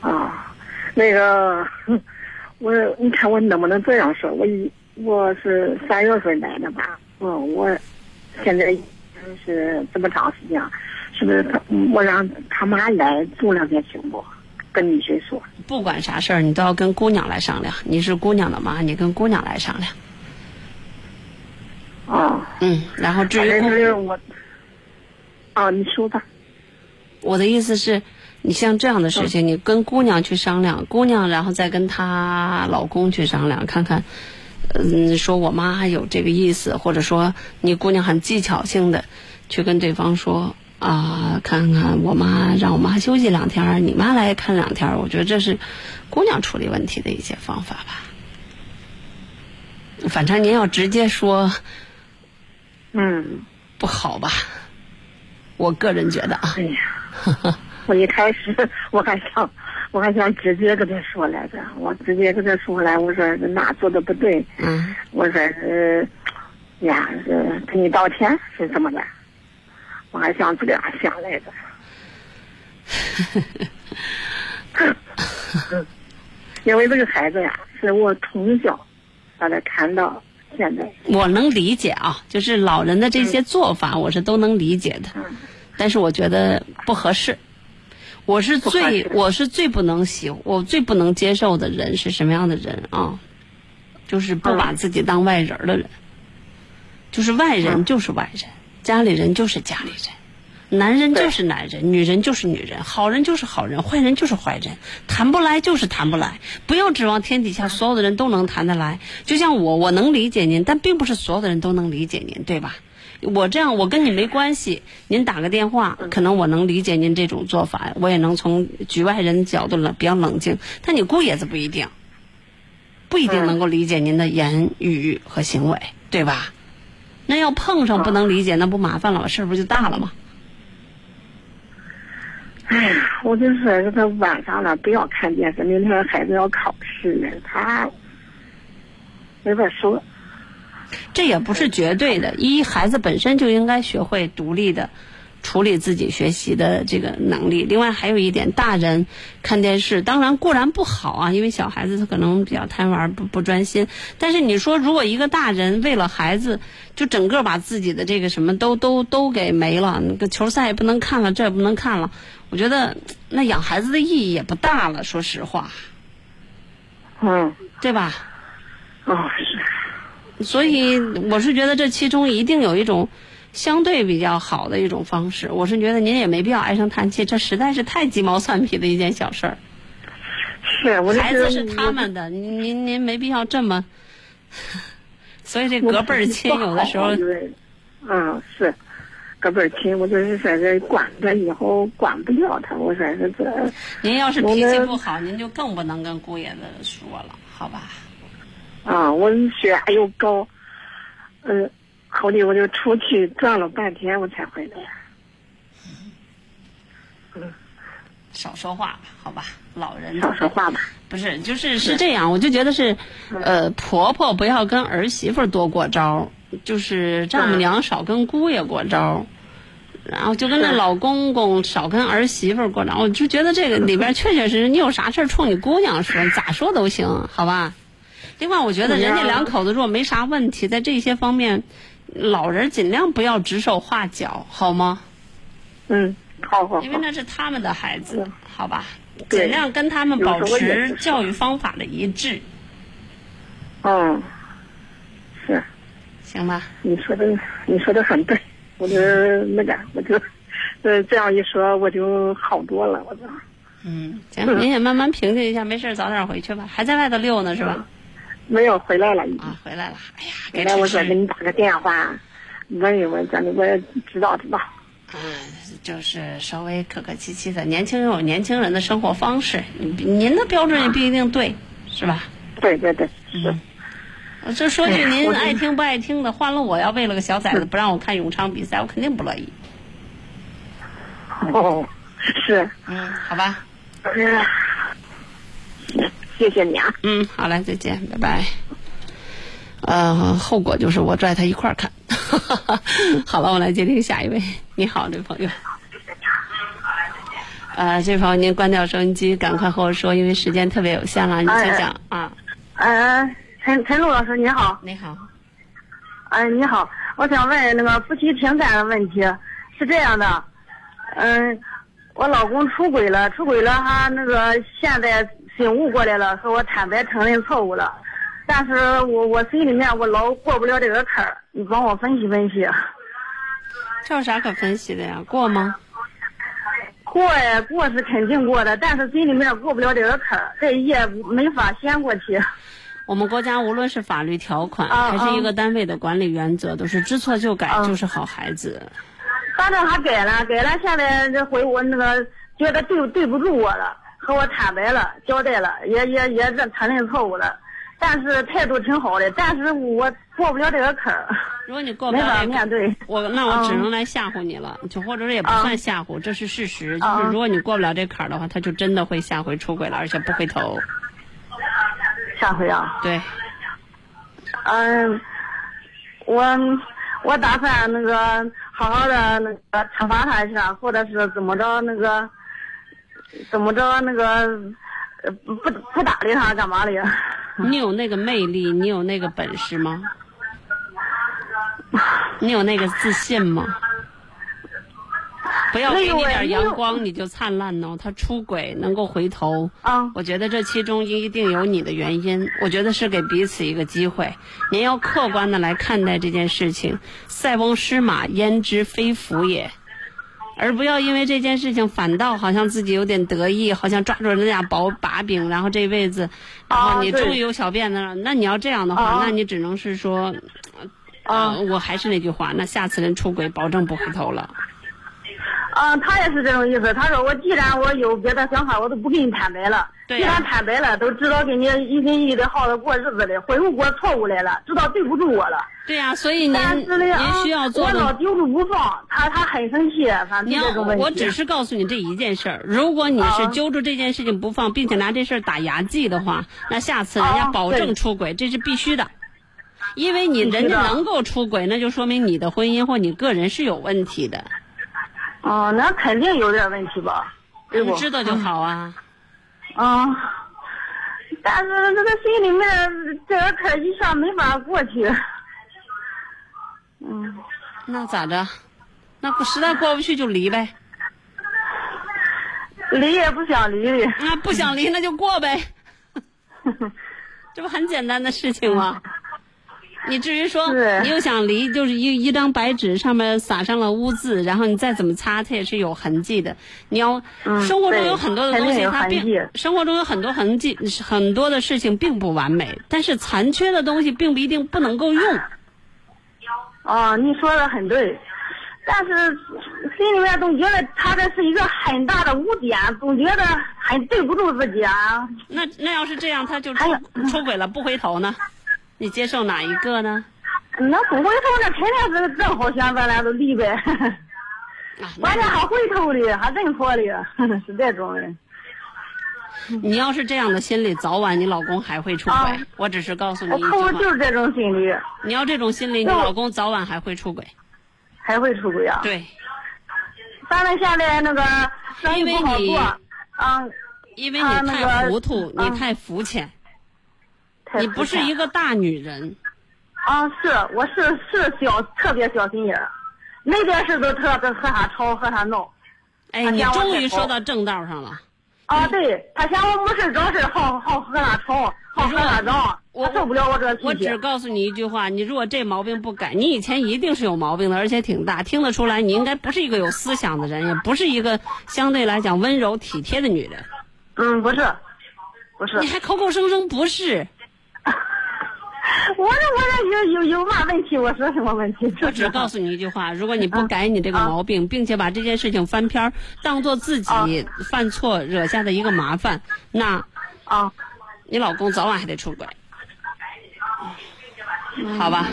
啊，那个 我你看我能不能这样说？我一我是三月份来的吧？嗯，我现在是这么长时间，是不是他我让他妈来住两天行不？跟女婿说，不管啥事儿，你都要跟姑娘来商量。你是姑娘的妈，你跟姑娘来商量。啊，嗯，然后至于我，啊，你说吧。我的意思是，你像这样的事情，你跟姑娘去商量，姑娘然后再跟她老公去商量，看看，嗯，说我妈有这个意思，或者说你姑娘很技巧性的去跟对方说。啊，看看我妈，让我妈休息两天，你妈来看两天，我觉得这是姑娘处理问题的一些方法吧。反正您要直接说，嗯，不好吧？我个人觉得啊。哎呀，我一开始我还想，我还想直接跟他说来着，我直接跟他说来，我说哪做的不对，嗯，我说是呀，是给你道歉是怎么的？我还想这样想来着，因为这个孩子呀，是我从小把他看到现在。我能理解啊，就是老人的这些做法，我是都能理解的，但是我觉得不合适。我是最我是最不能喜我最不能接受的人是什么样的人啊？就是不把自己当外人的人，就是外人就是外人。家里人就是家里人，男人就是男人，女人就是女人，好人就是好人，坏人就是坏人，谈不来就是谈不来，不要指望天底下所有的人都能谈得来。就像我，我能理解您，但并不是所有的人都能理解您，对吧？我这样，我跟你没关系，您打个电话，可能我能理解您这种做法，我也能从局外人角度冷比较冷静。但你姑爷子不一定，不一定能够理解您的言语和行为，对吧？那要碰上不能理解，那不麻烦了吗？事儿不就大了吗？哎呀，我就说让他晚上了不要看电视，明天孩子要考试呢，他没法说。这也不是绝对的。一，孩子本身就应该学会独立的处理自己学习的这个能力。另外还有一点，大人看电视当然固然不好啊，因为小孩子他可能比较贪玩，不不专心。但是你说，如果一个大人为了孩子，就整个把自己的这个什么都都都给没了，那个球赛也不能看了，这也不能看了，我觉得那养孩子的意义也不大了。说实话，嗯，对吧？哦，是。所以我是觉得这其中一定有一种相对比较好的一种方式。我是觉得您也没必要唉声叹气，这实在是太鸡毛蒜皮的一件小事儿。是，我孩子是他们的，您您您没必要这么。所以这隔辈儿亲有的时候，嗯，是隔辈儿亲，我就是说是管他，以后管不了他，我说是这。您要是脾气不好，您就更不能跟姑爷子说了，好吧？啊，我血压又高，嗯，后来我就出去转了半天，我才回来。嗯，少说话吧，好吧，老人少说话吧。不是，就是是这样，我就觉得是，呃，婆婆不要跟儿媳妇多过招，就是丈母娘少跟姑爷过招，然后就跟那老公公少跟儿媳妇过招。我就觉得这个里边确确实实，你有啥事儿冲你姑娘说，咋说都行，好吧？另外，我觉得人家两口子如果没啥问题，在这些方面，老人尽量不要指手画脚，好吗？嗯，好好。因为那是他们的孩子，好吧？尽量跟他们保持教育方法的一致。嗯，是，行吧？你说的你说的很对，我就那个，我就呃这样一说，我就好多了，我就。嗯，行，您也慢慢平静一下，没事早点回去吧。还在外头溜呢是吧？没有回来了，已经啊，回来了。哎呀，回来我说给你打个电话，问一问，咱我也知道知道。嗯，就是稍微客客气气的，年轻人有年轻人的生活方式，您的标准也不一定对，是吧？对对对，是。我就说句您爱听不爱听的，换了我要为了个小崽子不让我看永昌比赛，我肯定不乐意。哦，是。嗯，好吧。嗯。谢谢你啊。嗯，好嘞，再见，拜拜。呃，后果就是我拽他一块儿看。好了，我来接听下一位。你好，这位朋友。呃，这位朋友您关掉收音机，赶快和我说，因为时间特别有限了，你先讲啊。呃，陈陈露老师你好。你好。哎，你好，我想问那个夫妻情感的问题，是这样的，嗯，我老公出轨了，出轨了，哈那个现在。醒悟过来了，和我坦白承认错误了，但是我我心里面我老过不了这个坎儿，你帮我分析分析。这有啥可分析的呀？过吗？过呀，过是肯定过的，但是心里面过不了这个坎儿，这一夜没法掀过去。我们国家无论是法律条款，还是一个单位的管理原则，都是知错就改就是好孩子。反正他改了，改了，现在这回我那个觉得对对不住我了。和我坦白了，交代了，也也也认承认错误了，但是态度挺好的，但是我过不了这个坎儿。如果你过不了面对我，那我只能来吓唬你了，就或者也不算吓唬，这是事实。就是如果你过不了这坎儿的话，他就真的会下回出轨了，而且不回头。下回啊？对。嗯，我我打算那个好好的那个惩罚他一下，或者是怎么着那个。怎么着？那个不不搭理他干嘛的呀？你有那个魅力，你有那个本事吗？你有那个自信吗？不要给你点阳光你就灿烂呢。他出轨能够回头，啊，我觉得这其中一定有你的原因。我觉得是给彼此一个机会，您要客观的来看待这件事情。塞翁失马，焉知非福也。而不要因为这件事情反倒好像自己有点得意，好像抓住人家宝把柄，然后这辈子，然后你终于有小辫子了。那你要这样的话，那你只能是说，啊，我还是那句话，那下次人出轨保证不回头了。啊，他也是这种意思。他说我既然我有别的想法，我都不跟你坦白了。既然坦白了，都知道跟你一心一意的好好过日子了，恢复过错误来了，知道对不住我了。对呀、所以您您啊需要做我老的。揪住不放，他他很生气，反正这种问题。我只是告诉你这一件事儿，如果你是啊揪住这件事情不放，并且拿这事儿打牙祭的话，那下次人家啊保证出轨，这是必须的。因为你人家能够出轨，那就说明你的婚姻或你个人是有问题的。哦，那肯定有点问题吧？对不？你知道就好啊。嗯。但是这个心里面这个坎儿一下没法过去。嗯。那咋着？那不实在过不去就离呗。离也不想离的。那不想离那就过呗。这不很简单的事情吗？你至于说你又想离，就是一一张白纸上面撒上了污渍，然后你再怎么擦，它也是有痕迹的。你要、生活中有很多的东西，它并生活中有很多痕迹，很多的事情并不完美，但是残缺的东西并不一定不能够用。哦，你说的很对，但是心里面总觉得他这是一个很大的污点，总觉得很对不住自己啊。那那要是这样，他就出出轨了，不回头呢？你接受哪一个呢？那不回头，那肯定是正好选咱俩都离呗。完了还回头的，还认错的，是这种人。你要是这样的心理，早晚你老公还会出轨。我只是告诉你我一句话可我就是这种心理，你要这种心理，你老公早晚还会出轨。还会出轨啊？对，咱们现在那个生意因为你不好做，啊，因为你太糊涂，啊你太肤浅，你不是一个大女人。啊，是，我是是小特别小心眼儿，那件事都特别和他吵和他闹。哎，你终于说到正道上了。啊，对他嫌我没事找事，好好和他吵，好和他闹，我受不了我这个我脾气。只告诉你一句话：你如果这毛病不改，你以前一定是有毛病的，而且挺大，听得出来，你应该不是一个有思想的人，也不是一个相对来讲温柔体贴的女人。嗯，不是，不是。你还口口声声不是。我说我这有有有嘛问题？我说什么问题？我只告诉你一句话：如果你嗯不改你这个毛病，并且把这件事情翻篇儿，当做自己犯错惹下的一个麻烦，那啊，你老公早晚还得出轨，好吧？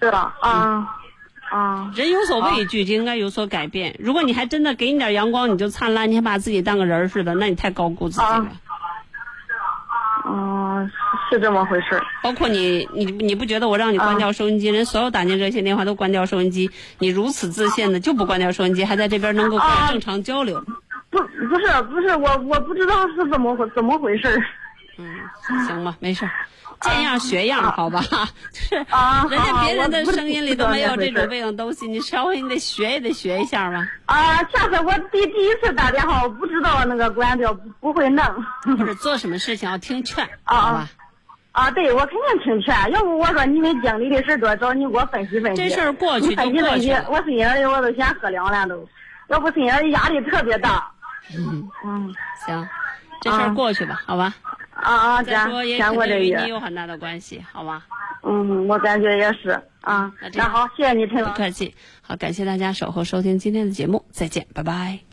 是吧？啊啊，人有所畏惧，就应该有所改变。如果你还真的给你点阳光，你就灿烂，你还把自己当个人儿似的，那你太高估自己了。嗯，是这么回事儿。包括你，你你不觉得我让你关掉收音机，人所有打进热线电话都关掉收音机，你如此自信的就不关掉收音机，还在这边能够正常交流。不不是不是，我我不知道是怎么回怎么回事儿。嗯，行吧，没事儿，见样学样，好吧？就是啊人家别人的声音里都没有这种这种东西，你稍微你得学也得学一下吧。啊，下次我第第一次打电话，我不知道那个关掉，不不会弄。不是做什么事情要听劝，啊好吧？啊，对，我肯定听劝。要不我说你们经理的事多，找你给我分析分析。这事儿过去你分析就过分析去我心眼里我都先喝凉了都，要不心眼里压力特别大。嗯嗯，行，这事儿过去吧，好吧？啊啊，再咱说也先肯定与。你有很大的关系，好吧？嗯，我感觉也是啊。那好，谢谢你，陈老不客气。好，感谢大家守候收听今天的节目，再见，拜拜。